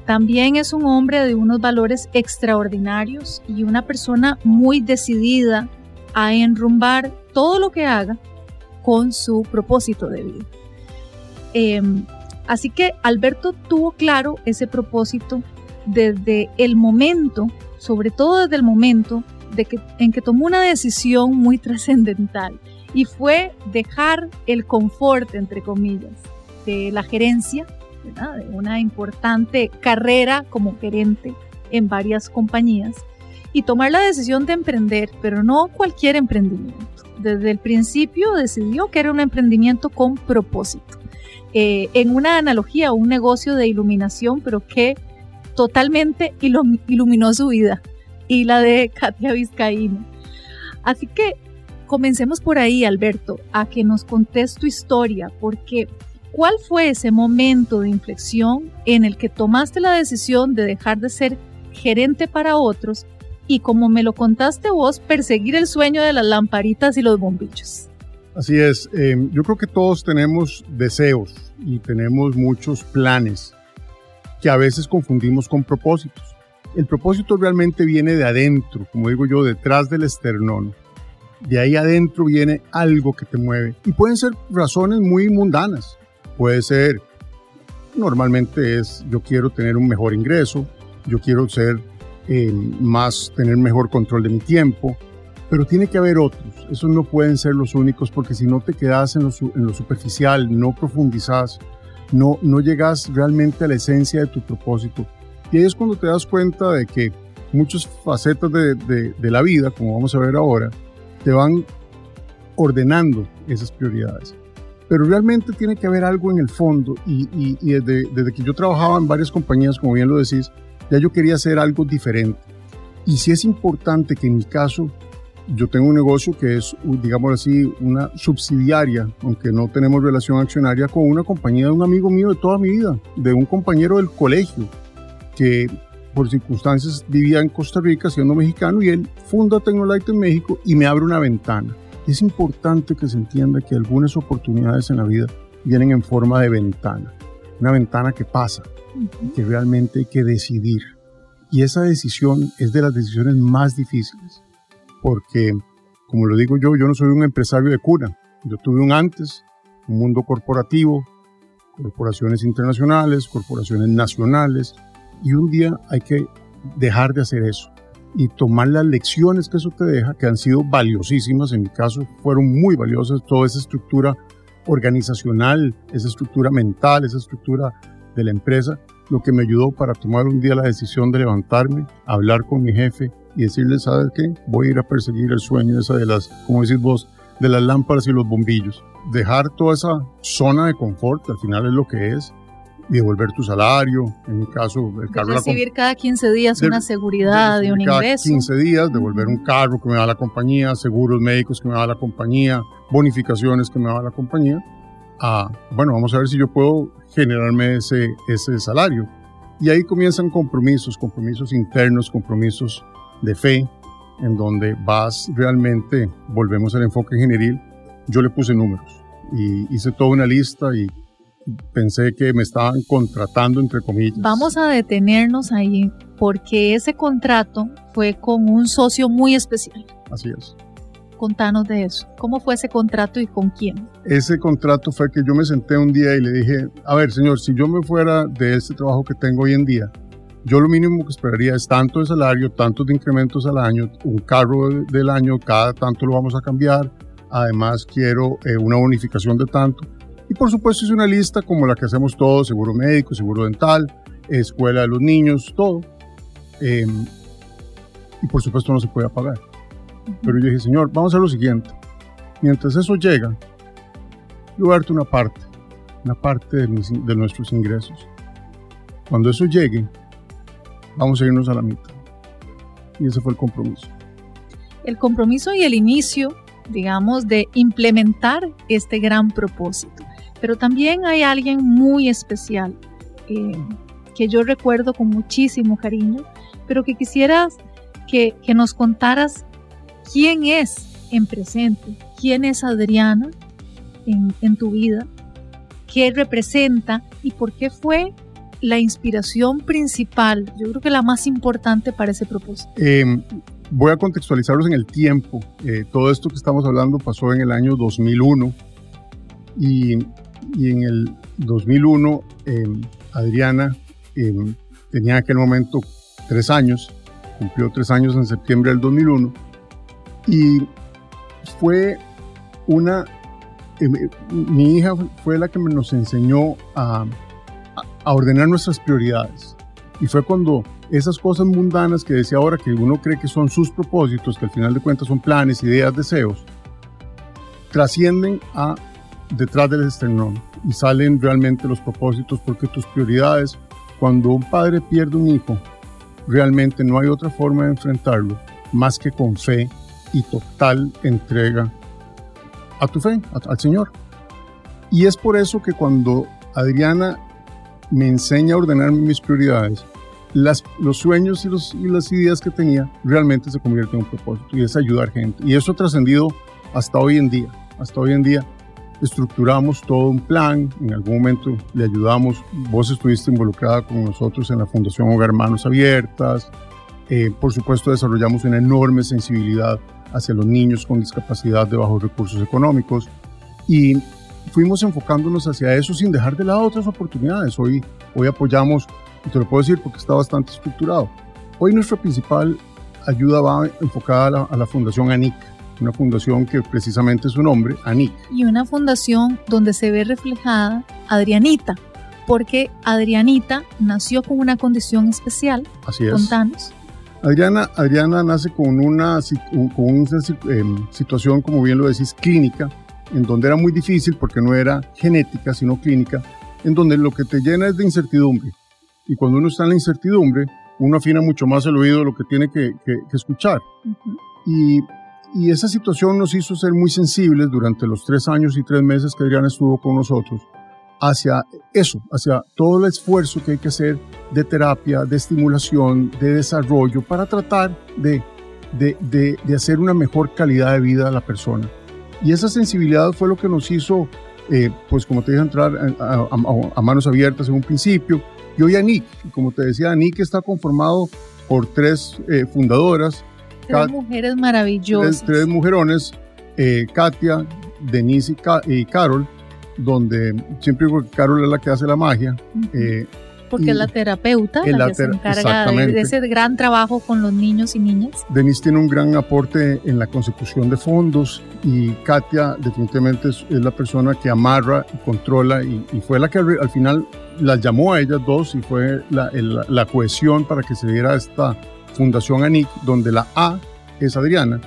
También es un hombre de unos valores extraordinarios y una persona muy decidida a enrumbar todo lo que haga con su propósito de vida. Em, así que Alberto tuvo claro ese propósito desde el momento, sobre todo desde el momento en que tomó una decisión muy trascendental y fue dejar el confort, entre comillas, de la gerencia, de una importante carrera como gerente en varias compañías y tomar la decisión de emprender, pero no cualquier emprendimiento. Desde el principio decidió que era un emprendimiento con propósito. Eh, en una analogía, un negocio de iluminación, pero que totalmente iluminó su vida y la de Katia Vizcaíno. Así que comencemos por ahí, Alberto, a que nos contes tu historia, porque ¿cuál fue ese momento de inflexión en el que tomaste la decisión de dejar de ser gerente para otros y, como me lo contaste vos, perseguir el sueño de las lamparitas y los bombillos? Así es, eh, yo creo que todos tenemos deseos y tenemos muchos planes que a veces confundimos con propósitos. El propósito realmente viene de adentro, como digo yo, detrás del esternón de ahí adentro viene algo que te mueve. Y pueden ser razones muy mundanas. Puede ser, normalmente es, yo quiero tener un mejor ingreso, yo quiero ser eh, más, tener mejor control de mi tiempo, pero tiene que haber otros. Esos no pueden ser los únicos porque si no te quedas en lo, en lo superficial, no profundizas, no, no llegas realmente a la esencia de tu propósito. Y ahí es cuando te das cuenta de que muchas facetas de, de, la vida, como vamos a ver ahora, te van ordenando esas prioridades. Pero realmente tiene que haber algo en el fondo y, desde, desde, que yo trabajaba en varias compañías, como bien lo decís, ya yo quería hacer algo diferente. Y si es importante que en mi caso yo tengo un negocio que es, digamos así, una subsidiaria, aunque no tenemos relación accionaria, con una compañía de un amigo mío de toda mi vida, de un compañero del colegio, que por circunstancias vivía en Costa Rica siendo mexicano y él funda Tecnolite en México y me abre una ventana. Es importante que se entienda que algunas oportunidades en la vida vienen en forma de ventana, una ventana que pasa, que realmente hay que decidir. Y esa decisión es de las decisiones más difíciles, porque, como lo digo yo, yo no soy un empresario de cuna. Yo tuve un antes, un mundo corporativo, corporaciones internacionales, corporaciones nacionales, y un día hay que dejar de hacer eso y tomar las lecciones que eso te deja, que han sido valiosísimas, en mi caso fueron muy valiosas, toda esa estructura organizacional, esa estructura mental, esa estructura de la empresa, lo que me ayudó para tomar un día la decisión de levantarme, hablar con mi jefe y decirle, ¿sabes qué? Voy a ir a perseguir el sueño de las, como decís vos, de las lámparas y los bombillos. Dejar toda esa zona de confort, al final es lo que es, y devolver tu salario, en mi caso, el carro... recibir cada 15 días una seguridad de, un ingreso. Cada 15 días, devolver un carro que me da la compañía, seguros médicos que me da la compañía, bonificaciones que me da la compañía. Ah, bueno, vamos a ver si yo puedo generarme ese, ese salario. Y ahí comienzan compromisos, compromisos internos, compromisos de fe, en donde vas realmente, volvemos al enfoque general, yo le puse números y hice toda una lista y pensé que me estaban contratando, entre comillas. Vamos a detenernos ahí porque ese contrato fue con un socio muy especial. Así es. Contanos de eso. ¿Cómo fue ese contrato y con quién? Ese contrato fue que yo me senté un día y le dije, a ver, señor, si yo me fuera de este trabajo que tengo hoy en día, yo lo mínimo que esperaría es tanto de salario, tantos de incrementos al año, un carro del año, cada tanto lo vamos a cambiar. Además, quiero eh, una bonificación de tanto. Y por supuesto es una lista como la que hacemos todos, seguro médico, seguro dental, escuela de los niños, todo. Em, y por supuesto no se puede pagar. Pero yo dije, Señor, vamos a hacer lo siguiente. Mientras eso llega, yo voy a darte una parte, una parte de, de nuestros ingresos. Cuando eso llegue, vamos a irnos a la mitad. Y ese fue el compromiso. El compromiso y el inicio, digamos, de implementar este gran propósito. Pero también hay alguien muy especial eh, que yo recuerdo con muchísimo cariño, pero que quisieras que, nos contaras quién es en presente, quién es Adriana en, en, tu vida, qué representa y por qué fue la inspiración principal, yo creo que la más importante para ese propósito. Em, voy a contextualizarlos en el tiempo. Eh, todo esto que estamos hablando pasó en el año 2001 y y en el 2001 em, Adriana em, tenía en aquel momento tres años, cumplió tres años en septiembre del 2001 y fue una, em, mi hija fue la que nos enseñó a, a ordenar nuestras prioridades. Y fue cuando esas cosas mundanas que decía ahora que uno cree que son sus propósitos, que al final de cuentas son planes, ideas, deseos, trascienden a detrás del esternón y salen realmente los propósitos porque tus prioridades, cuando un padre pierde un hijo, realmente no hay otra forma de enfrentarlo más que con fe y total entrega a tu fe, al Señor. Y es por eso que cuando Adriana me enseña a ordenar mis prioridades, los sueños y las ideas que tenía realmente se convierten en un propósito y es ayudar gente. Y eso ha trascendido hasta hoy en día. Hasta hoy en día estructuramos todo un plan, en algún momento le ayudamos, vos estuviste involucrada con nosotros en la Fundación Hogar Manos Abiertas, eh, por supuesto desarrollamos una enorme sensibilidad hacia los niños con discapacidad de bajos recursos económicos y fuimos enfocándonos hacia eso sin dejar de lado otras oportunidades. Hoy, hoy apoyamos, y te lo puedo decir porque está bastante estructurado, hoy nuestra principal ayuda va enfocada a la, a la Fundación ANIC, una fundación que precisamente es su nombre, ANIC. Y una fundación donde se ve reflejada Adrianita, porque Adrianita nació con una condición especial. Así es. Contanos. Adriana, Adriana nace con una, con una em, situación, como bien lo decís, clínica, en donde era muy difícil porque no era genética, sino clínica, en donde lo que te llena es de incertidumbre. Y cuando uno está en la incertidumbre, uno afina mucho más el oído de lo que tiene que, que, escuchar. Y y esa situación nos hizo ser muy sensibles durante los tres años y tres meses que Adriana estuvo con nosotros hacia eso, hacia todo el esfuerzo que hay que hacer de terapia, de estimulación, de desarrollo para tratar de, de, de, hacer una mejor calidad de vida a la persona. Y esa sensibilidad fue lo que nos hizo, eh, pues como te dije, entrar a, manos abiertas en un principio. Y hoy ANIC, como te decía, ANIC está conformado por tres eh, fundadoras, Tres mujeres maravillosas. Tres, mujerones, eh, Katia, Denise y, Carol, donde siempre digo que Carol es la que hace la magia. Eh, porque es la terapeuta la, que se encarga de, ese gran trabajo con los niños y niñas. Denise tiene un gran aporte en la consecución de fondos y Katia definitivamente es, la persona que amarra y controla y, fue la que al, final las llamó a ellas dos y fue la, la, cohesión para que se diera esta fundación ANIC, donde la A es Adriana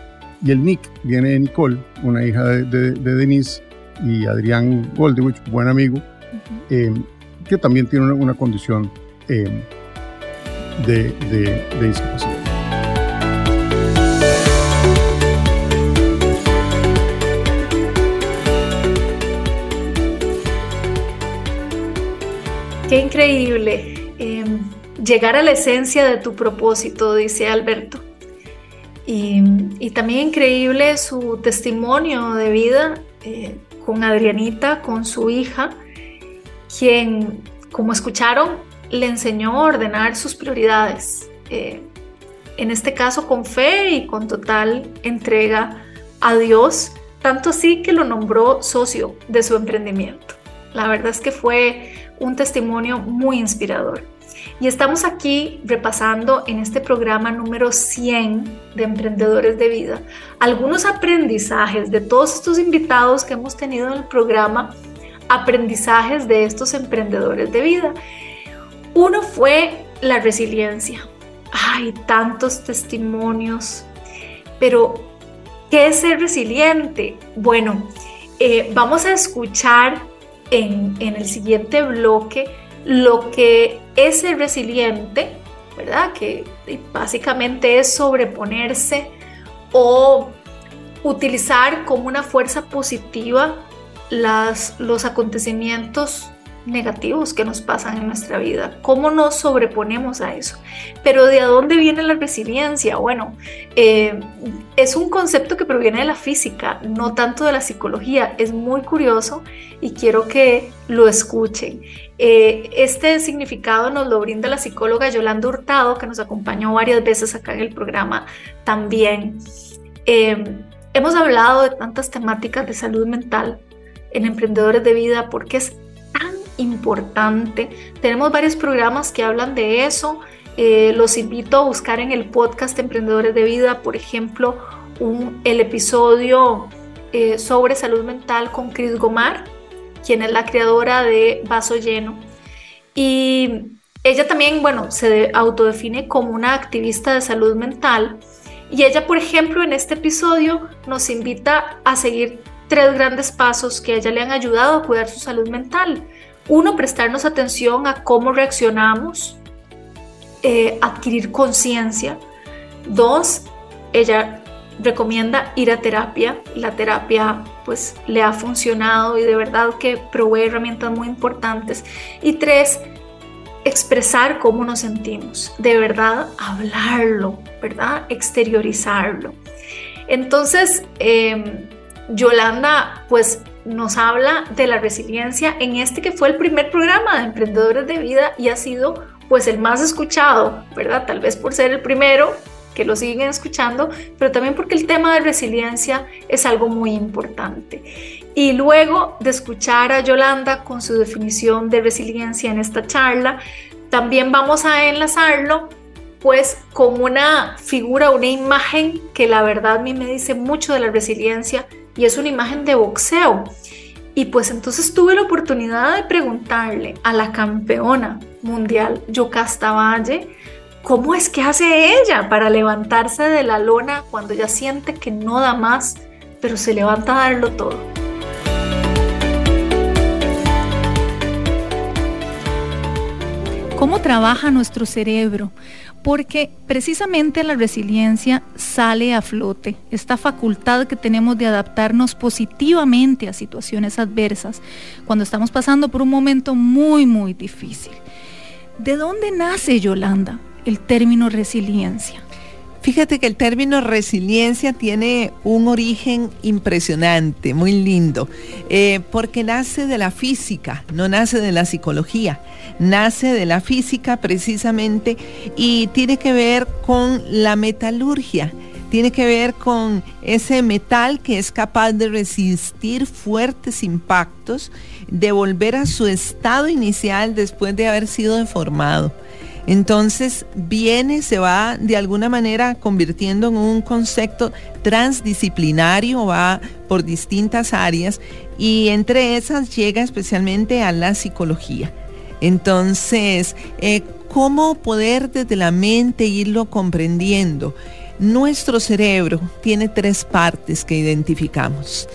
y el NIC viene de Nicole, una hija de, de, Denise y Adrián Goldewich, buen amigo que también tiene una, condición eh, de, discapacidad. Qué increíble llegar a la esencia de tu propósito, dice Alberto. Y, también increíble su testimonio de vida eh, con Adrianita, con su hija, quien, como escucharon, le enseñó a ordenar sus prioridades, eh, en este caso con fe y con total entrega a Dios, tanto así que lo nombró socio de su emprendimiento. La verdad es que fue un testimonio muy inspirador. Y estamos aquí repasando en este programa número 100 de Emprendedores de Vida algunos aprendizajes de todos estos invitados que hemos tenido en el programa aprendizajes de estos emprendedores de vida. Uno fue la resiliencia. Hay tantos testimonios, pero ¿qué es ser resiliente? Bueno, eh, vamos a escuchar en, en el siguiente bloque lo que es ser resiliente, ¿verdad? Que básicamente es sobreponerse o utilizar como una fuerza positiva las, los acontecimientos negativos que nos pasan en nuestra vida, cómo nos sobreponemos a eso. Pero ¿de dónde viene la resiliencia? Bueno, eh, es un concepto que proviene de la física, no tanto de la psicología. Es muy curioso y quiero que lo escuchen. Eh, este significado nos lo brinda la psicóloga Yolanda Hurtado, que nos acompañó varias veces acá en el programa también. Eh, hemos hablado de tantas temáticas de salud mental en Emprendedores de Vida porque es importante. Tenemos varios programas que hablan de eso. Eh, los invito a buscar en el podcast Emprendedores de Vida, por ejemplo, un, el episodio eh, sobre salud mental con Chris Gomar, quien es la creadora de Vaso Lleno. Y ella también, bueno, se autodefine como una activista de salud mental. Y ella, por ejemplo, en este episodio nos invita a seguir tres grandes pasos que a ella le han ayudado a cuidar su salud mental. Uno, prestarnos atención a cómo reaccionamos, eh, adquirir conciencia. Dos, ella recomienda ir a terapia. La terapia pues le ha funcionado y de verdad que provee herramientas muy importantes. Y tres, expresar cómo nos sentimos. De verdad, hablarlo, ¿verdad? Exteriorizarlo. Entonces, eh, Yolanda pues nos habla de la resiliencia en este que fue el primer programa de emprendedores de vida y ha sido pues el más escuchado, ¿verdad? Tal vez por ser el primero que lo siguen escuchando, pero también porque el tema de resiliencia es algo muy importante. Y luego de escuchar a Yolanda con su definición de resiliencia en esta charla, también vamos a enlazarlo pues con una figura, una imagen que la verdad a mí me dice mucho de la resiliencia y es una imagen de boxeo. Y pues entonces tuve la oportunidad de preguntarle a la campeona mundial Yocasta Valle cómo es que hace ella para levantarse de la lona cuando ya siente que no da más, pero se levanta a darlo todo. ¿Cómo trabaja nuestro cerebro? Porque precisamente la resiliencia sale a flote, esta facultad que tenemos de adaptarnos positivamente a situaciones adversas cuando estamos pasando por un momento muy, muy difícil. ¿De dónde nace, Yolanda, el término resiliencia? Fíjate que el término resiliencia tiene un origen impresionante, muy lindo, eh, porque nace de la física, no nace de la psicología, nace de la física precisamente y tiene que ver con la metalurgia tiene que ver con ese metal que es capaz de resistir fuertes impactos, de volver a su estado inicial después de haber sido deformado. Entonces viene, se va de alguna manera convirtiendo en un concepto transdisciplinario, va por distintas áreas y entre esas llega especialmente a la psicología. Entonces, eh, ¿cómo poder desde la mente irlo comprendiendo? Nuestro cerebro tiene tres partes que identificamos.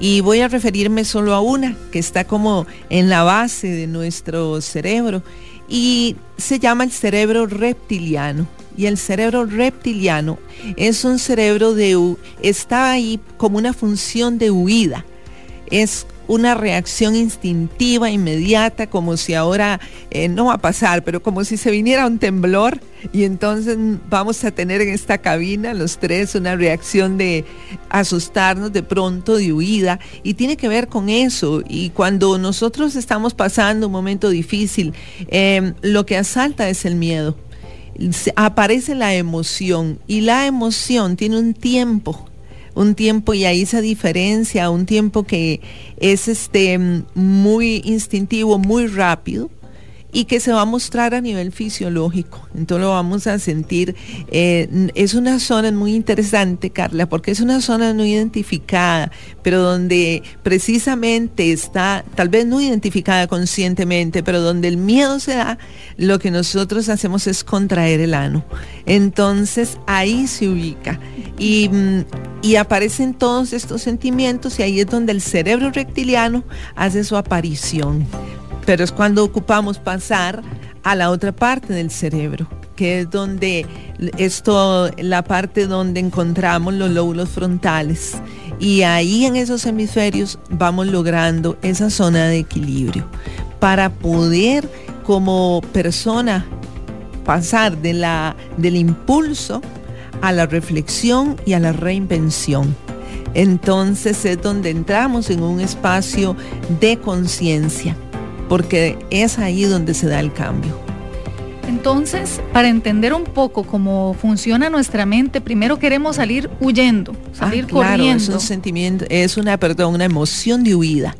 Y voy a referirme solo a una, que está como en la base de nuestro cerebro, y se llama el cerebro reptiliano. Y el cerebro reptiliano es un cerebro de, está ahí como una función de huida. Es una reacción instintiva, inmediata, como si ahora eh, no va a pasar, pero como si se viniera un temblor y entonces vamos a tener en esta cabina los tres una reacción de asustarnos de pronto, de huida, y tiene que ver con eso. Y cuando nosotros estamos pasando un momento difícil, em, lo que asalta es el miedo. Aparece la emoción y la emoción tiene un tiempo un tiempo y ahí esa diferencia, un tiempo que es este muy instintivo, muy rápido y que se va a mostrar a nivel fisiológico. Entonces lo vamos a sentir. Eh, es una zona muy interesante, Carla, porque es una zona no identificada, pero donde precisamente está, tal vez no identificada conscientemente, pero donde el miedo se da, lo que nosotros hacemos es contraer el ano. Entonces ahí se ubica. Y, mm, y aparecen todos estos sentimientos y ahí es donde el cerebro reptiliano hace su aparición pero es cuando ocupamos pasar a la otra parte del cerebro, que es donde esto, la parte donde encontramos los lóbulos frontales. Y ahí en esos hemisferios vamos logrando esa zona de equilibrio para poder como persona pasar de la, del impulso a la reflexión y a la reinvención. Entonces es donde entramos en un espacio de conciencia porque es ahí donde se da el cambio. Entonces, para entender un poco cómo funciona nuestra mente, primero queremos salir huyendo, ah, salir corriendo. Es un sentimiento, es una, perdón, una emoción de huida.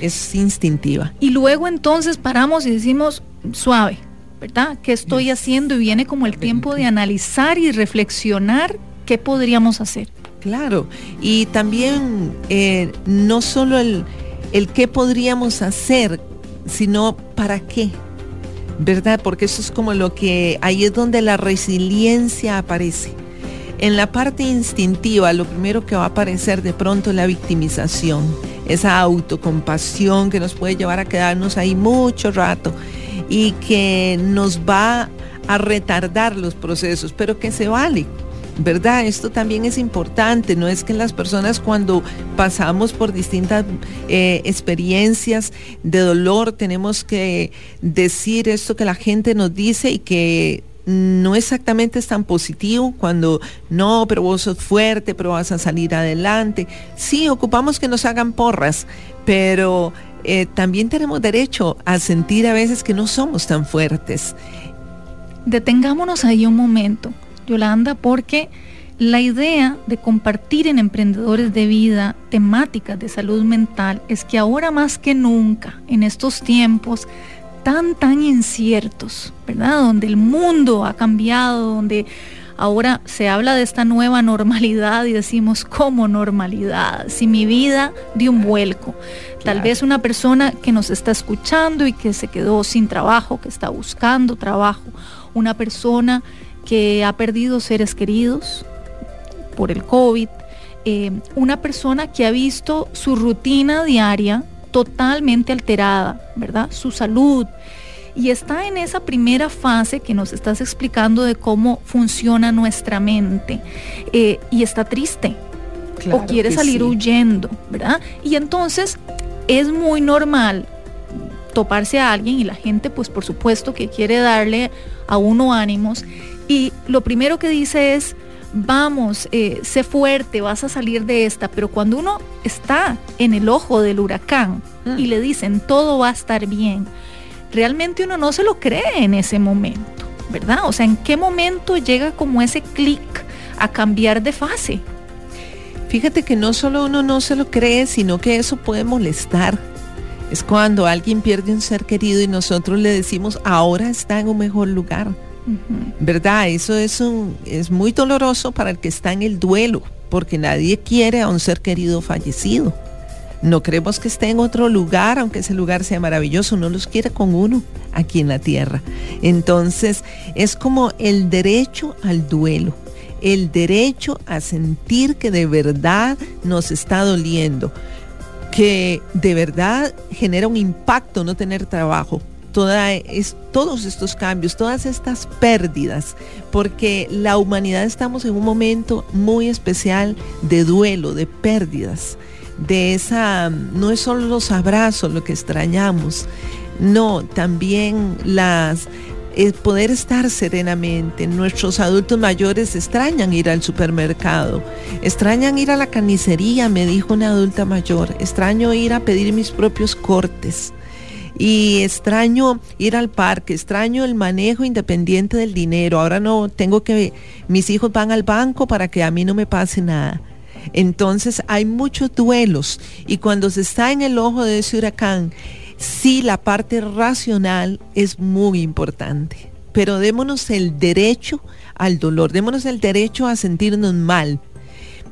Es instintiva. Y luego entonces paramos y decimos, suave, ¿verdad? ¿Qué estoy haciendo? Y viene como el tiempo de analizar y reflexionar qué podríamos hacer. Claro, y también eh, no solo el, el qué podríamos hacer, sino para qué. ¿Verdad? Porque eso es como lo que ahí es donde la resiliencia aparece. En la parte instintiva, lo primero que va a aparecer de pronto es la victimización, esa autocompasión que nos puede llevar a quedarnos ahí mucho rato y que nos va a retardar los procesos, pero que se vale, ¿verdad? Esto también es importante, no es que las personas cuando pasamos por distintas eh, experiencias de dolor tenemos que decir esto que la gente nos dice y que no exactamente es tan positivo cuando no, pero vos sos fuerte, pero vas a salir adelante. Sí, ocupamos que nos hagan porras, pero eh, también tenemos derecho a sentir a veces que no somos tan fuertes. Detengámonos ahí un momento. Yolanda, porque la idea de compartir en Emprendedores de Vida temáticas de salud mental es que ahora más que nunca, en estos tiempos tan, tan inciertos, ¿verdad? Donde el mundo ha cambiado, donde ahora se habla de esta nueva normalidad y decimos, ¿cómo normalidad? Si mi vida dio un vuelco. Tal vez una persona que nos está escuchando y que se quedó sin trabajo, que está buscando trabajo, una persona que ha perdido seres queridos por el COVID, eh, una persona que ha visto su rutina diaria totalmente alterada, ¿verdad? Su salud. Y está en esa primera fase que nos estás explicando de cómo funciona nuestra mente. Eh, y está triste. o quiere salir huyendo, ¿verdad? Y entonces es muy normal toparse a alguien y la gente, pues por supuesto que quiere darle a uno ánimos y lo primero que dice es, vamos, eh, sé fuerte, vas a salir de esta, pero cuando uno está en el ojo del huracán mm. y le dicen, todo va a estar bien, realmente uno no se lo cree en ese momento, ¿verdad? O sea, ¿en qué momento llega como ese clic a cambiar de fase. Fíjate que no solo uno no se lo cree, sino que eso puede molestar. Es cuando alguien pierde un ser querido y nosotros le decimos, ahora está en un mejor lugar. ¿Verdad? Eso es, un, es muy doloroso para el que está en el duelo, porque nadie quiere a un ser querido fallecido. No creemos que esté en otro lugar, aunque ese lugar sea maravilloso, no los quiere con uno aquí en la tierra. Entonces, es como el derecho al duelo, el derecho a sentir que de verdad nos está doliendo, que de verdad genera un impacto no tener trabajo, todos estos cambios, todas estas pérdidas, porque la humanidad estamos en un momento muy especial de duelo, de pérdidas de esa, no es solo los abrazos lo que extrañamos, no, también las el poder estar serenamente. Nuestros adultos mayores extrañan ir al supermercado, extrañan ir a la carnicería, me dijo una adulta mayor, extraño ir a pedir mis propios cortes. Y extraño ir al parque, extraño el manejo independiente del dinero. Ahora no tengo que, mis hijos van al banco para que a mí no me pase nada. Entonces hay muchos duelos y cuando se está en el ojo de ese huracán, sí la parte racional es muy importante. Pero démonos el derecho al dolor, démonos el derecho a sentirnos mal.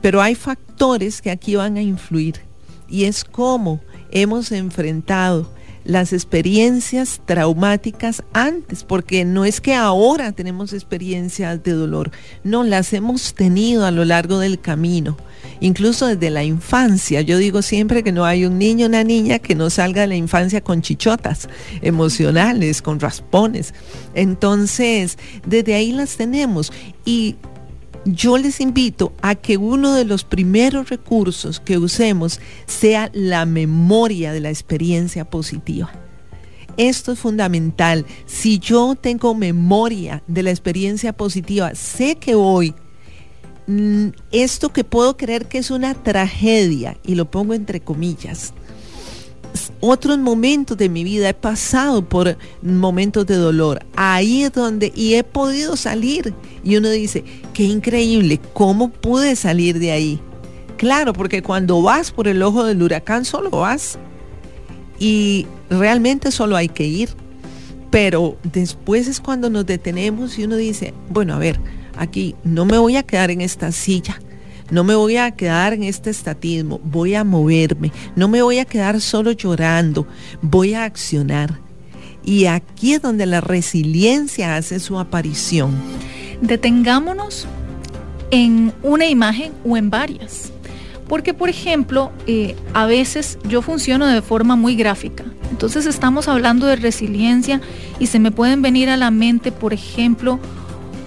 Pero hay factores que aquí van a influir y es cómo hemos enfrentado las experiencias traumáticas antes, porque no es que ahora tenemos experiencias de dolor, no, las hemos tenido a lo largo del camino incluso desde la infancia. Yo digo siempre que no hay un niño una niña que no salga de la infancia con chichotas emocionales, con raspones. Entonces, desde ahí las tenemos. Y yo les invito a que uno de los primeros recursos que usemos sea la memoria de la experiencia positiva. Esto es fundamental. Si yo tengo memoria de la experiencia positiva, sé que hoy Mm, esto que puedo creer que es una tragedia, y lo pongo entre comillas, otros momentos de mi vida he pasado por momentos de dolor. Ahí es donde, y he podido salir. Y uno dice, qué increíble, ¿cómo pude salir de ahí? Claro, porque cuando vas por el ojo del huracán solo vas. Y realmente solo hay que ir. Pero después es cuando nos detenemos y uno dice, bueno, a ver, aquí, no me voy a quedar en esta silla, no me voy a quedar en este estatismo, voy a moverme, no me voy a quedar solo llorando, voy a accionar. Y aquí es donde la resiliencia hace su aparición. Detengámonos en una imagen o en varias. Porque, por ejemplo, eh, a veces yo funciono de forma muy gráfica. Entonces estamos hablando de resiliencia y se me pueden venir a la mente, por ejemplo,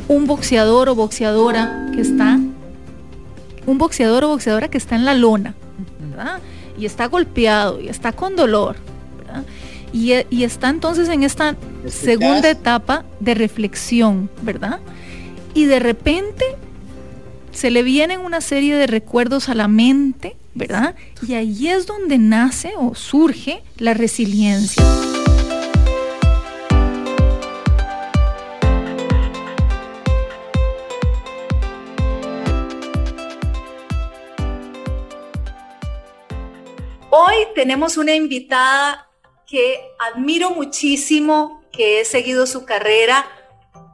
un boxeador o boxeadora que está, un boxeador o boxeadora que está en la lona, ¿verdad? Y está golpeado y está con dolor, ¿verdad? Y, y está entonces en esta segunda etapa de reflexión, ¿verdad? Y de repente se le vienen una serie de recuerdos a la mente, ¿verdad? Y ahí es donde nace o surge la resiliencia. Tenemos una invitada que admiro muchísimo, que he seguido su carrera.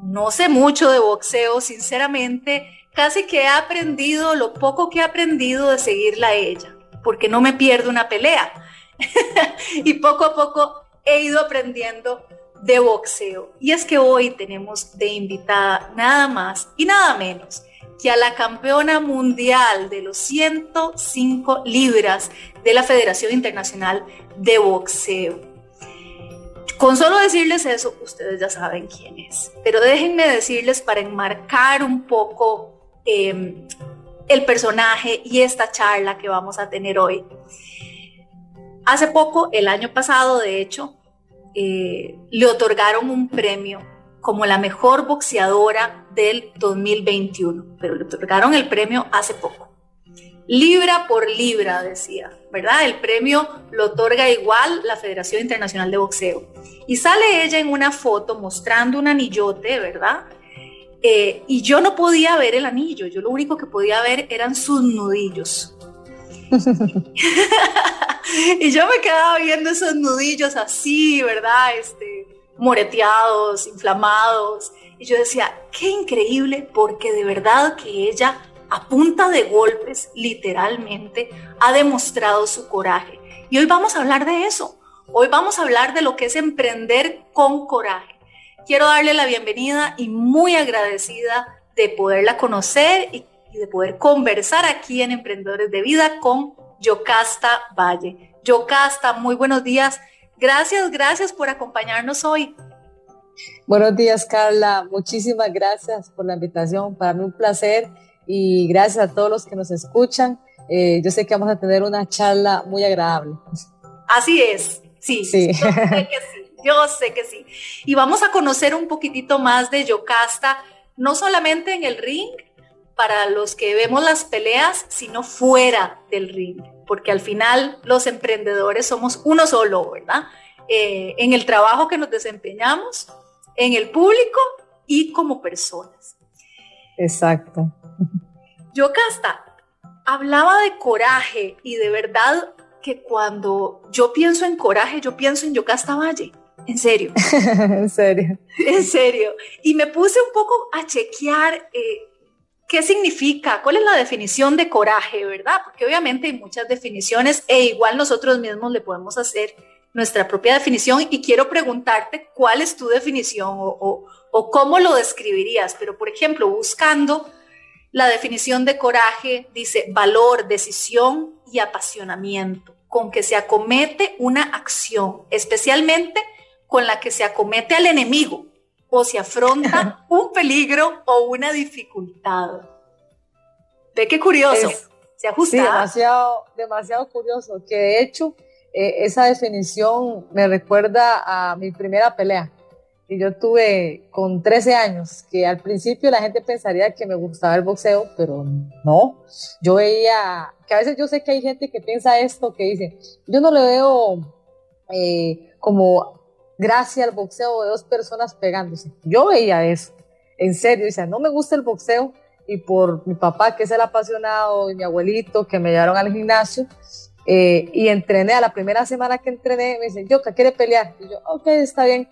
No sé mucho de boxeo, sinceramente. Casi que he aprendido lo poco que he aprendido de seguirla a ella, porque no me pierdo una pelea. y poco a poco he ido aprendiendo de boxeo. Y es que hoy tenemos de invitada nada más y nada menos que a la campeona mundial de los 105 libras de la Federación Internacional de Boxeo. Con solo decirles eso, ustedes ya saben quién es. Pero déjenme decirles para enmarcar un poco em, el personaje y esta charla que vamos a tener hoy. Hace poco, el año pasado, de hecho, eh, le otorgaron un premio como la mejor boxeadora del 2021, pero le otorgaron el premio hace poco. Libra por libra, decía, ¿verdad? El premio lo otorga igual la Federación Internacional de Boxeo. Y sale ella en una foto mostrando un anillote, ¿verdad? eh, y yo no podía ver el anillo, yo lo único que podía ver eran sus nudillos. y yo me quedaba viendo esos nudillos así, ¿verdad? Este, moreteados, inflamados. Y yo decía, qué increíble, porque de verdad que ella, a punta de golpes, literalmente, ha demostrado su coraje. Y hoy vamos a hablar de eso. Hoy vamos a hablar de lo que es emprender con coraje. Quiero darle la bienvenida y muy agradecida de poderla conocer y, de poder conversar aquí en Emprendedores de Vida con Yocasta Valle. Yocasta, muy buenos días. Gracias, gracias por acompañarnos hoy. Buenos días, Carla. Muchísimas gracias por la invitación. Para mí un placer y gracias a todos los que nos escuchan. Eh, yo sé que vamos a tener una charla muy agradable. Así es, sí, sí. Yo sé que sí, yo sé que sí. Y vamos a conocer un poquitito más de Yocasta, no solamente en el ring, para los que vemos las peleas, sino fuera del ring, porque al final los emprendedores somos uno solo, ¿verdad? Eh, en el trabajo que nos desempeñamos, en el público y como personas. Exacto. Yocasta, hablaba de coraje y de verdad que cuando yo pienso en coraje, yo pienso en Yocasta Valle. En serio. en serio. En serio. Y me puse un poco a chequear eh, qué significa, cuál es la definición de coraje, ¿verdad? Porque obviamente hay muchas definiciones e igual nosotros mismos le podemos hacer nuestra propia definición y quiero preguntarte cuál es tu definición o, o cómo lo describirías. Pero, por ejemplo, buscando la definición de coraje dice valor, decisión y apasionamiento, con que se acomete una acción, especialmente con la que se acomete al enemigo o se afronta un peligro o una dificultad. Ve qué curioso. se ajusta. Sí, demasiado, demasiado curioso, que de hecho eh, esa definición me recuerda a mi primera pelea que yo tuve con 13 años, que al principio la gente pensaría que me gustaba el boxeo, pero no. Yo veía, que a veces yo sé que hay gente que piensa esto, que dice, yo no le veo eh, como gracia al boxeo de dos personas pegándose. Yo veía eso, en serio, dice, no me gusta el boxeo y por mi papá, que es el apasionado, y mi abuelito, que me llevaron al gimnasio, eh, y entrené, a la primera semana que entrené, me dicen, yo, que quiere pelear? Y yo, ok, está bien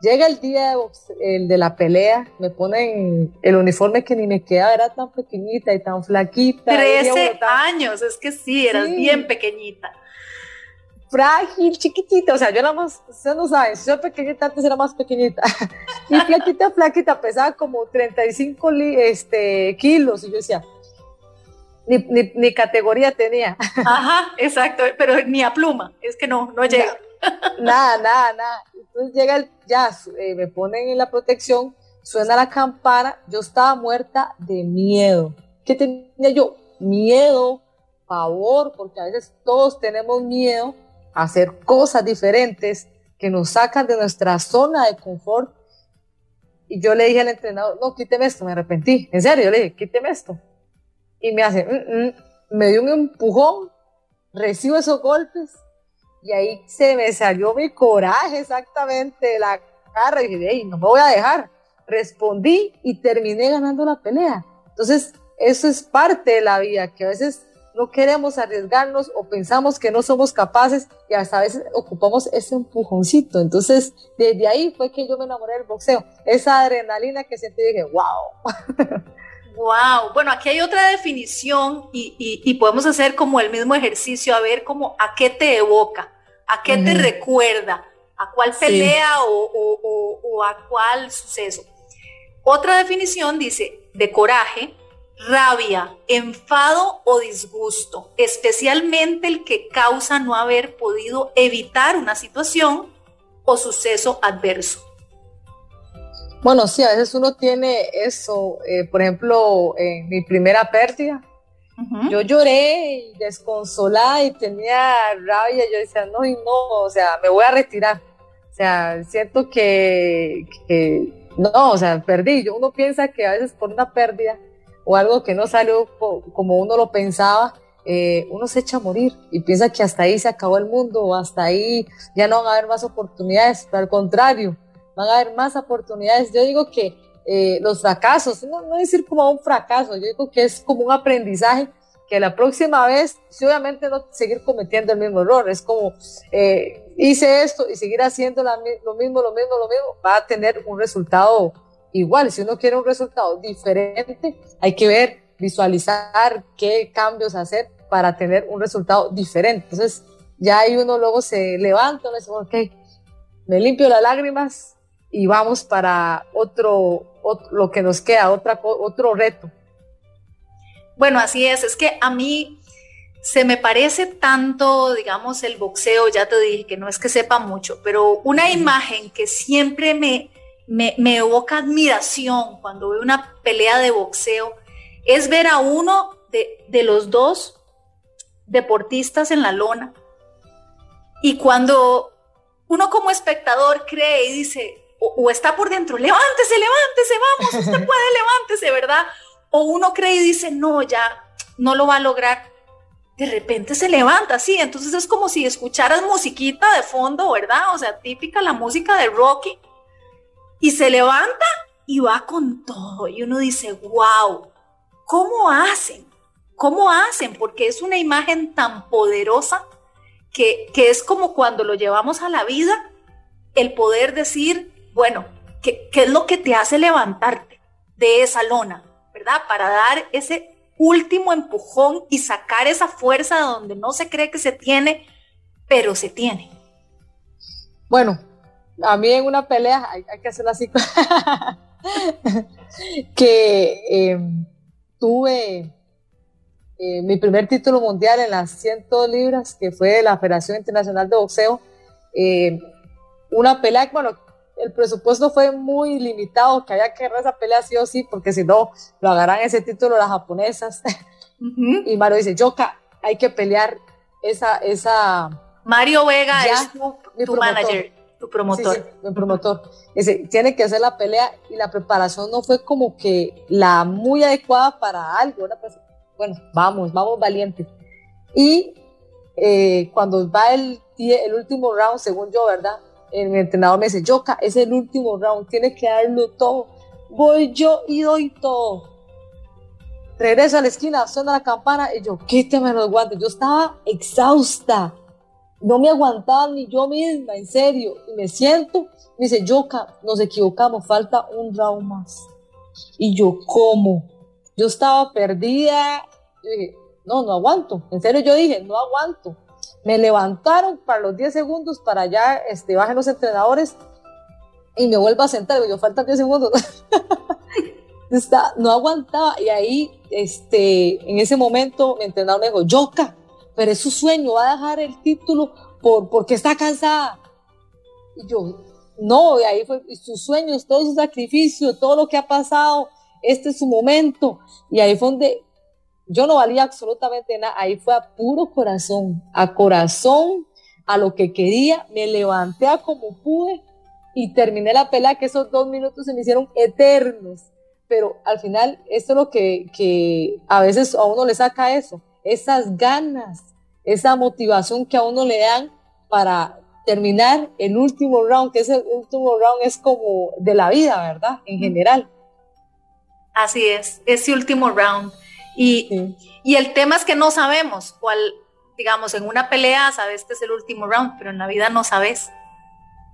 Llega el día de, el de la pelea, me ponen el uniforme que ni me queda, era tan pequeñita y tan flaquita. 13 años, es que sí, eras bien pequeñita. Frágil, chiquitita, o sea, yo era más, ustedes no saben, si soy pequeñita antes era más pequeñita. y flaquita, flaquita, pesaba como 35 este, kilos, y yo decía, ni, ni, ni, categoría tenía. Ajá, exacto, pero ni a pluma, es que no, no llega. Nada, nada, nada. Entonces llega el, ya, eh, me ponen en la protección, suena la campana, yo estaba muerta de miedo. ¿Qué tenía yo? Miedo, pavor, porque a veces todos tenemos miedo a hacer cosas diferentes que nos sacan de nuestra zona de confort. Y yo le dije al entrenador, no, quíteme esto, me arrepentí. En serio, yo le dije, quíteme esto. Y me hace, mm, mm". me dio un empujón, recibo esos golpes y ahí se me salió mi coraje exactamente, la cara, y dije, no me voy a dejar. Respondí y terminé ganando la pelea. Entonces, eso es parte de la vida, que a veces no queremos arriesgarnos o pensamos que no somos capaces y hasta a veces ocupamos ese empujoncito. Entonces, desde ahí fue que yo me enamoré del boxeo. Esa adrenalina que sentí, dije, wow. Wow, bueno, aquí hay otra definición y, podemos hacer como el mismo ejercicio, a ver cómo a qué te evoca, a qué te recuerda, a cuál pelea o, a cuál suceso. Otra definición dice de coraje, rabia, enfado o disgusto, especialmente el que causa no haber podido evitar una situación o suceso adverso. Bueno, sí, a veces uno tiene eso. Eh, por ejemplo, en mi primera pérdida, yo lloré desconsolada y tenía rabia. Yo decía, no, y no, o sea, me voy a retirar. O sea, siento que, no, o sea, perdí. Uno piensa que a veces por una pérdida o algo que no salió como uno lo pensaba, eh, uno se echa a morir y piensa que hasta ahí se acabó el mundo o hasta ahí ya no van a haber más oportunidades. Pero al contrario, van a haber más oportunidades. Yo digo que eh, los fracasos, no, no decir como un fracaso, yo digo que es como un aprendizaje que la próxima vez, si obviamente no seguir cometiendo el mismo error, es como eh, hice esto y seguir haciendo lo mismo, lo mismo, lo mismo, va a tener un resultado igual. Si uno quiere un resultado diferente, hay que ver, visualizar qué cambios hacer para tener un resultado diferente. Entonces, ya ahí uno luego se levanta, y dice, ok, me limpio las lágrimas y vamos para otro, lo que nos queda, otra, otro reto. Bueno, así es, es que a mí se me parece tanto, digamos, el boxeo, ya te dije que no es que sepa mucho, pero una imagen que siempre me, me, me evoca admiración cuando veo una pelea de boxeo es ver a uno de, de los dos deportistas en la lona y cuando uno como espectador cree y dice, o, está por dentro, levántese, levántese, vamos, usted puede, levántese, ¿verdad? O uno cree y dice, no, ya no lo va a lograr. De repente se levanta, sí, entonces es como si escucharas musiquita de fondo, ¿verdad? O sea, típica la música de Rocky. Y se levanta y va con todo. Y uno dice, wow, ¿cómo hacen? ¿Cómo hacen? Porque es una imagen tan poderosa que, que es como cuando lo llevamos a la vida, el poder decir, bueno, ¿qué, ¿qué, es lo que te hace levantarte de esa lona, verdad? Para dar ese último empujón y sacar esa fuerza donde no se cree que se tiene, pero se tiene. Bueno, a mí en una pelea hay, que hacerlo así, que em, tuve eh, mi primer título mundial en las 100 libras, que fue de la Federación Internacional de Boxeo. Eh, una pelea, bueno, el presupuesto fue muy limitado, que había que ganar esa pelea sí o sí, porque si no, lo agarran ese título las japonesas. Y Mario dice, Yoka, hay que pelear esa... esa Mario Vega es tu, manager, tu promotor. Sí, mi promotor. Dice, tiene que hacer la pelea y la preparación no fue como que la muy adecuada para algo. Bueno, vamos, vamos valientes. Y eh, cuando va el, el último round, según yo, ¿verdad? Mi entrenador me dice, Yoka, es el último round, tienes que darlo todo. Voy yo y doy todo. Regreso a la esquina, suena la campana y yo, quíteme los guantes. Yo estaba exhausta. No me aguantaba ni yo misma, en serio. Y me siento, me dice, Yoka, nos equivocamos, falta un round más. Y yo, ¿cómo? Yo estaba perdida. Yo dije, no, no aguanto. En serio, yo dije, no aguanto. Me levantaron para los 10 segundos para ya este, bajen los entrenadores y me vuelvo a sentar. Yo faltan 10 segundos. No aguantaba y ahí este, en ese momento mi entrenador me dijo, Yoka, pero es su sueño, va a dejar el título por, porque está cansada. Y yo, no, y ahí fue sus sueños, todo su sacrificio, todo lo que ha pasado, este es su momento. Y ahí fue donde yo no valía absolutamente nada, ahí fue a puro corazón, a corazón, a lo que quería, me levanté a como pude y terminé la pelea, que esos dos minutos se me hicieron eternos, pero al final esto es lo que, que a veces a uno le saca eso, esas ganas, esa motivación que a uno le dan para terminar el último round, que ese último round es como de la vida, ¿verdad? En general. Así es, ese último round. Y, y el tema es que no sabemos cuál, digamos, en una pelea sabes que es el último round, pero en la vida no sabes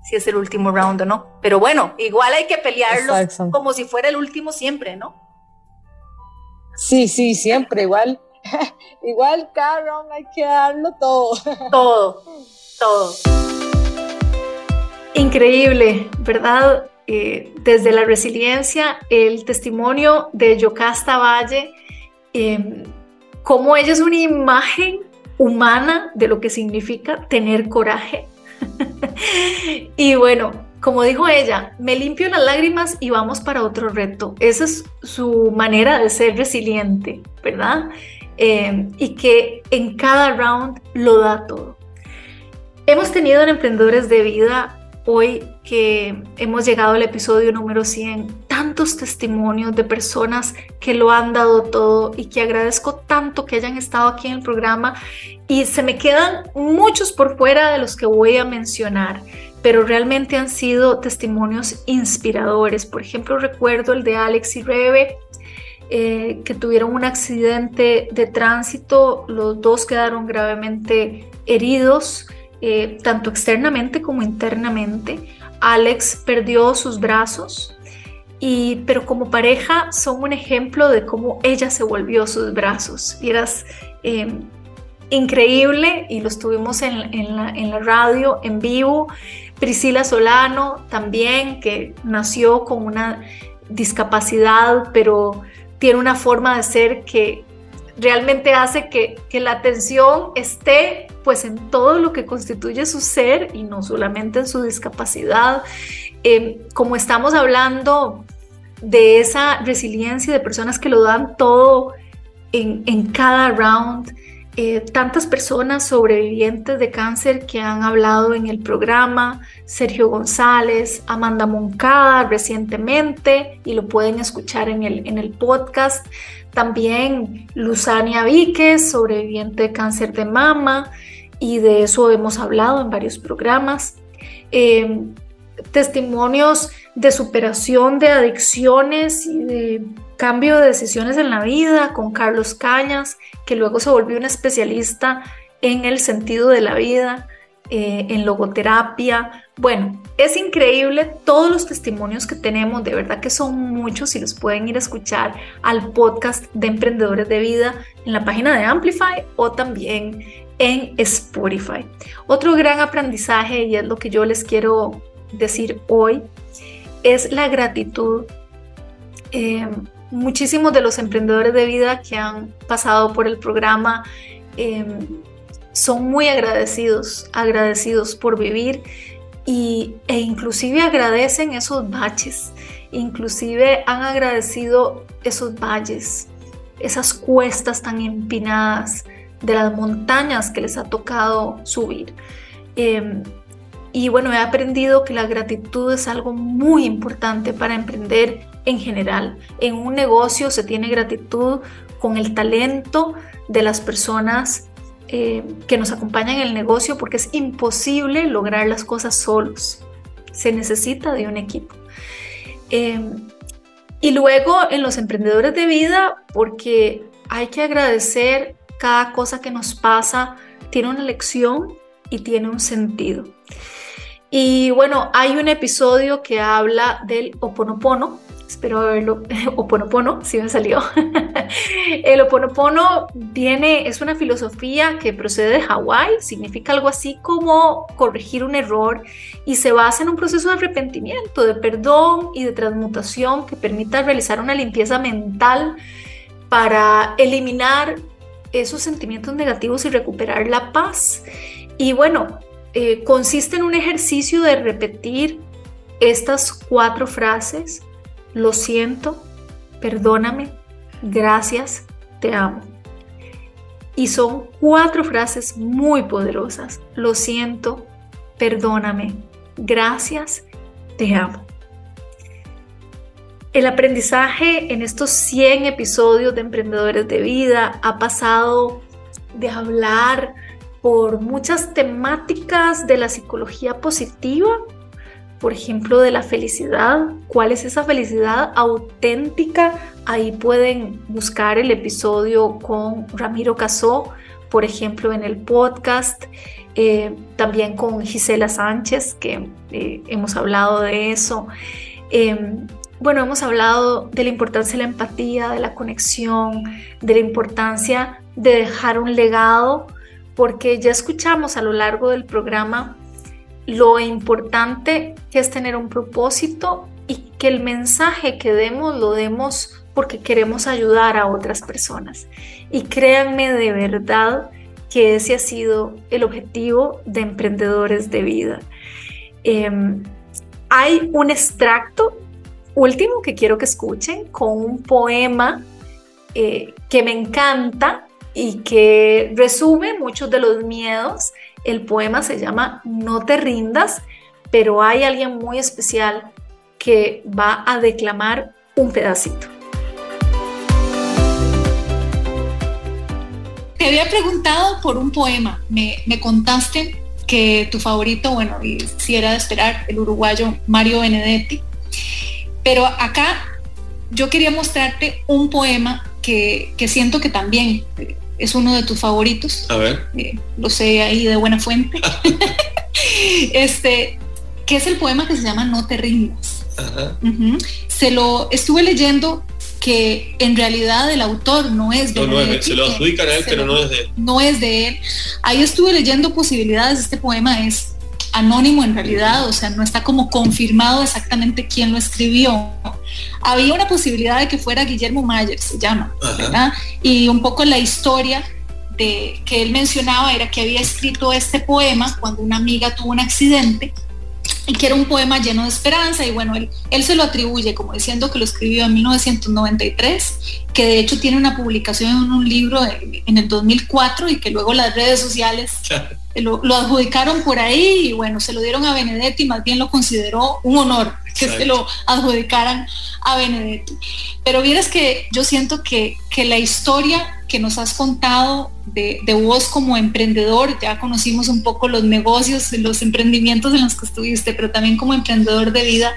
si es el último round o no. Pero bueno, igual hay que pelearlo como si fuera el último siempre, ¿no? Sí, sí, siempre, igual. igual cada round hay que darlo todo. todo, todo. Increíble, ¿verdad? Eh, desde la resiliencia, el testimonio de Yocasta Valle Em, cómo ella es una imagen humana de lo que significa tener coraje. y bueno, como dijo ella, me limpio las lágrimas y vamos para otro reto. Esa es su manera de ser resiliente, ¿verdad? Em, y que en cada round lo da todo. Hemos tenido en Emprendedores de Vida hoy que hemos llegado al episodio número 100 tantos testimonios de personas que lo han dado todo y que agradezco tanto que hayan estado aquí en el programa y se me quedan muchos por fuera de los que voy a mencionar pero realmente han sido testimonios inspiradores. Por ejemplo, recuerdo el de Alex y Rebe, eh, que tuvieron un accidente de tránsito, los dos quedaron gravemente heridos, eh, tanto externamente como internamente. Alex perdió sus brazos, y, pero como pareja son un ejemplo de cómo ella se volvió sus brazos. Y eras eh, increíble y los tuvimos en, la, radio en vivo Priscila Solano también, que nació con una discapacidad, pero tiene una forma de ser que realmente hace que, la atención esté pues en todo lo que constituye su ser y no solamente en su discapacidad. Em, como estamos hablando de esa resiliencia de personas que lo dan todo en, en cada round, eh, tantas personas sobrevivientes de cáncer que han hablado en el programa, Sergio González, Amanda Moncada recientemente, y lo pueden escuchar en el, en el podcast. También Luzania Víquez, sobreviviente de cáncer de mama, y de eso hemos hablado en varios programas. Eh, testimonios de superación de adicciones y de cambio de decisiones en la vida con Carlos Cañas, que luego se volvió un especialista en el sentido de la vida, eh, en logoterapia. Bueno, es increíble todos los testimonios que tenemos, de verdad que son muchos y los pueden ir a escuchar al podcast de Emprendedores de Vida en la página de Amplify o también en Spotify. Otro gran aprendizaje, y es lo que yo les quiero decir hoy, es la gratitud. Eh, muchísimos de los emprendedores de vida que han pasado por el programa em, son muy agradecidos, agradecidos por vivir y, e inclusive agradecen esos baches, inclusive han agradecido esos valles, esas cuestas tan empinadas de las montañas que les ha tocado subir. Em, y bueno, he aprendido que la gratitud es algo muy importante para emprender en general. En un negocio se tiene gratitud con el talento de las personas eh, que nos acompañan en el negocio porque es imposible lograr las cosas solos. Se necesita de un equipo. Em, y luego en los emprendedores de vida porque hay que agradecer cada cosa que nos pasa, tiene una lección y tiene un sentido. Y bueno, hay un episodio que habla del oponopono, espero haberlo, Oponopono, si me salió. el Oponopono viene, es una filosofía que procede de Hawái, significa algo así como corregir un error y se basa en un proceso de arrepentimiento, de perdón y de transmutación que permita realizar una limpieza mental para eliminar esos sentimientos negativos y recuperar la paz. Y bueno, eh, consiste en un ejercicio de repetir estas cuatro frases lo siento, perdóname, gracias, te amo. Y son cuatro frases muy poderosas. Lo siento, perdóname, gracias, te amo. El aprendizaje en estos 100 episodios de Emprendedores de Vida ha pasado de hablar por muchas temáticas de la psicología positiva por ejemplo, de la felicidad. ¿Cuál es esa felicidad auténtica? Ahí pueden buscar el episodio con Ramiro Casó, por ejemplo, en el podcast. Eh, también con Gisela Sánchez, que eh, hemos hablado de eso. Em, bueno, hemos hablado de la importancia de la empatía, de la conexión, de la importancia de dejar un legado, porque ya escuchamos a lo largo del programa lo importante que es tener un propósito y que el mensaje que demos lo demos porque queremos ayudar a otras personas. Y créanme de verdad que ese ha sido el objetivo de emprendedores de vida. Em, hay un extracto último que quiero que escuchen con un poema eh, que me encanta y que resume muchos de los miedos el poema se llama No te rindas, pero hay alguien muy especial que va a declamar un pedacito. Te había preguntado por un poema, me, me contaste que tu favorito, bueno, y si era de esperar, el uruguayo Mario Benedetti. Pero acá yo quería mostrarte un poema que, que siento que también es uno de tus favoritos. A ver. Eh, lo sé ahí de buena fuente. este, que es el poema que se llama No te rindas. Se lo estuve leyendo que en realidad el autor no es de no, se lo adjudican a él, pero no es de él. No es de él. Ahí estuve leyendo posibilidades. Este poema es anónimo en realidad, o sea, no está como confirmado exactamente quién lo escribió. Había una posibilidad de que fuera Guillermo Mayer, se llama, ¿verdad? Y un poco la historia de que él mencionaba era que había escrito este poema cuando una amiga tuvo un accidente y que era un poema lleno de esperanza y bueno, él, él se lo atribuye como diciendo que lo escribió en 1993, que de hecho tiene una publicación en un libro en el 2004 y que luego las redes sociales lo, adjudicaron por ahí y bueno, se lo dieron a Benedetti, más bien lo consideró un honor que se lo adjudicaran a Benedetti. Pero vieras que yo siento que, que la historia que nos has contado de, de, vos como emprendedor, ya conocimos un poco los negocios, los emprendimientos en los que estuviste, pero también como emprendedor de vida,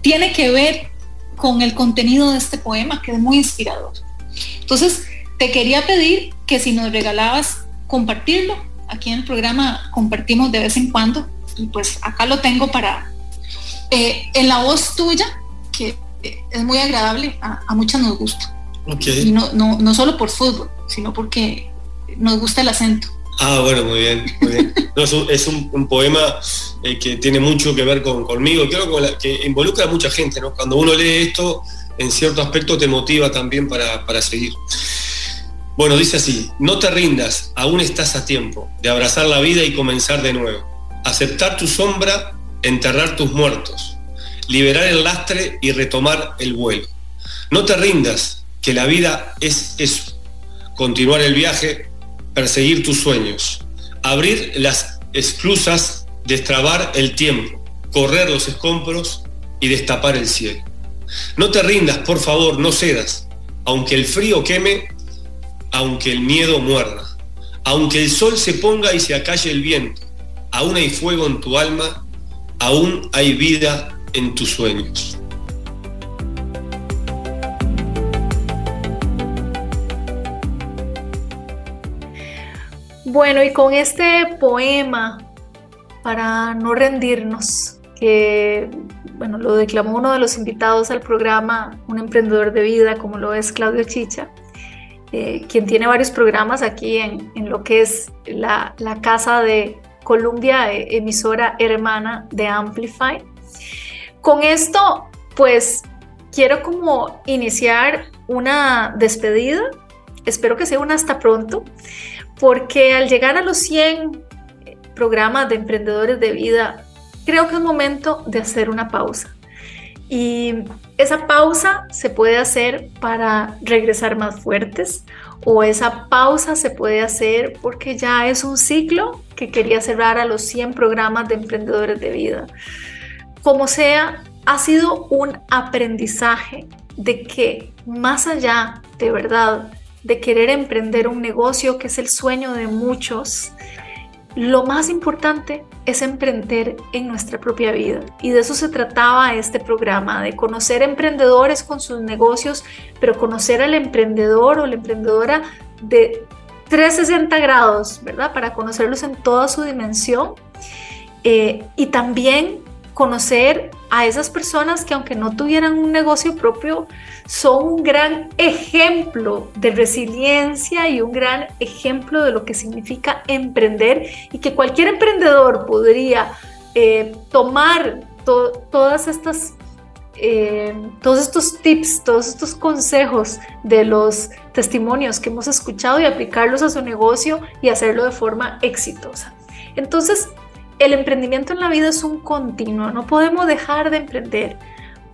tiene que ver con el contenido de este poema, que es muy inspirador. Entonces, te quería pedir que si nos regalabas compartirlo, aquí en el programa compartimos de vez en cuando, y pues acá lo tengo para, eh, en la voz tuya, que es muy agradable, a, a muchas nos gusta. Okay. Y no, no, no solo por fútbol, sino porque nos gusta el acento. Ah, bueno, muy bien. Muy bien. No, es un, es un, un poema eh, que tiene mucho que ver con, conmigo, creo que, que, involucra a mucha gente, ¿no? Cuando uno lee esto, en cierto aspecto te motiva también para, para seguir. Bueno, dice así, no te rindas, aún estás a tiempo de abrazar la vida y comenzar de nuevo. Aceptar tu sombra, enterrar tus muertos, liberar el lastre y retomar el vuelo. No te rindas, que la vida es eso, continuar el viaje, perseguir tus sueños, abrir las esclusas, destrabar el tiempo, correr los escombros y destapar el cielo. No te rindas, por favor, no cedas, aunque el frío queme, aunque el miedo muerda, aunque el sol se ponga y se acalle el viento, aún hay fuego en tu alma, aún hay vida en tus sueños. Bueno, y con este poema, para no rendirnos, que bueno, lo declamó uno de los invitados al programa, un emprendedor de vida como lo es Claudio Chicha, eh, quien tiene varios programas aquí en, lo que es la, la, casa de Columbia, eh, emisora hermana de Amplify. Con esto, pues quiero como iniciar una despedida, espero que sea una hasta pronto, porque al llegar a los 100 programas de emprendedores de vida, creo que es momento de hacer una pausa. Y esa pausa se puede hacer para regresar más fuertes o esa pausa se puede hacer porque ya es un ciclo que quería cerrar a los 100 programas de emprendedores de vida. Como sea, ha sido un aprendizaje de que más allá de verdad de querer emprender un negocio que es el sueño de muchos, lo más importante es emprender en nuestra propia vida. Y de eso se trataba este programa, de conocer emprendedores con sus negocios, pero conocer al emprendedor o la emprendedora de 360 grados, ¿verdad? Para conocerlos en toda su dimensión. Eh, y también conocer a esas personas que aunque no tuvieran un negocio propio, son un gran ejemplo de resiliencia y un gran ejemplo de lo que significa emprender y que cualquier emprendedor podría eh, tomar todas estas eh, todos estos tips, todos estos consejos de los testimonios que hemos escuchado y aplicarlos a su negocio y hacerlo de forma exitosa. Entonces, el emprendimiento en la vida es un continuo, no podemos dejar de emprender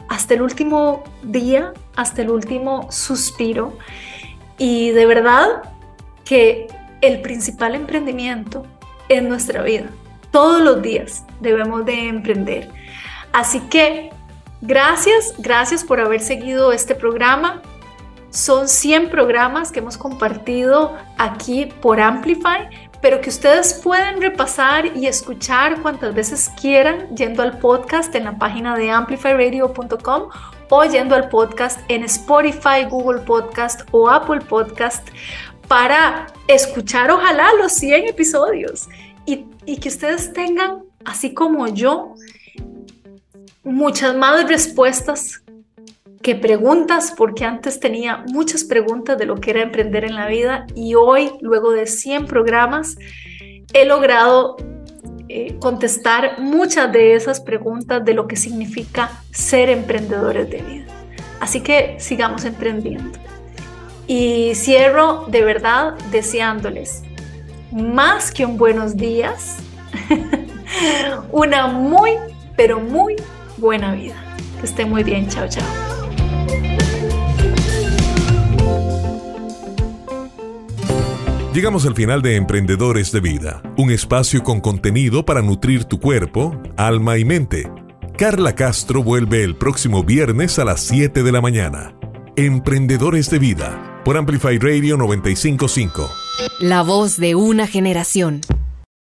hasta el último día, hasta el último suspiro. Y de verdad que el principal emprendimiento es nuestra vida. Todos los días debemos de emprender. Así que Gracias, gracias por haber seguido este programa. Son 100 programas que hemos compartido aquí por Amplify, pero que ustedes pueden repasar y escuchar cuantas veces quieran yendo al podcast en la página de amplifyradio.com o yendo al podcast en Spotify, Google Podcast o Apple Podcast para escuchar ojalá los 100 episodios. Y, y que ustedes tengan, así como yo, muchas más respuestas que preguntas, porque antes tenía muchas preguntas de lo que era emprender en la vida y hoy, luego de 100 programas, he logrado eh, contestar muchas de esas preguntas de lo que significa ser emprendedores de vida. Así que sigamos emprendiendo. Y cierro de verdad deseándoles más que un buenos días, una muy, pero muy buena vida. Que estén muy bien. Chao, chao. Llegamos al final de Emprendedores de Vida, un espacio con contenido para nutrir tu cuerpo, alma y mente. Carla Castro vuelve el próximo viernes a las 7 de la mañana. Emprendedores de Vida, por Amplify Radio 955. La voz de una generación.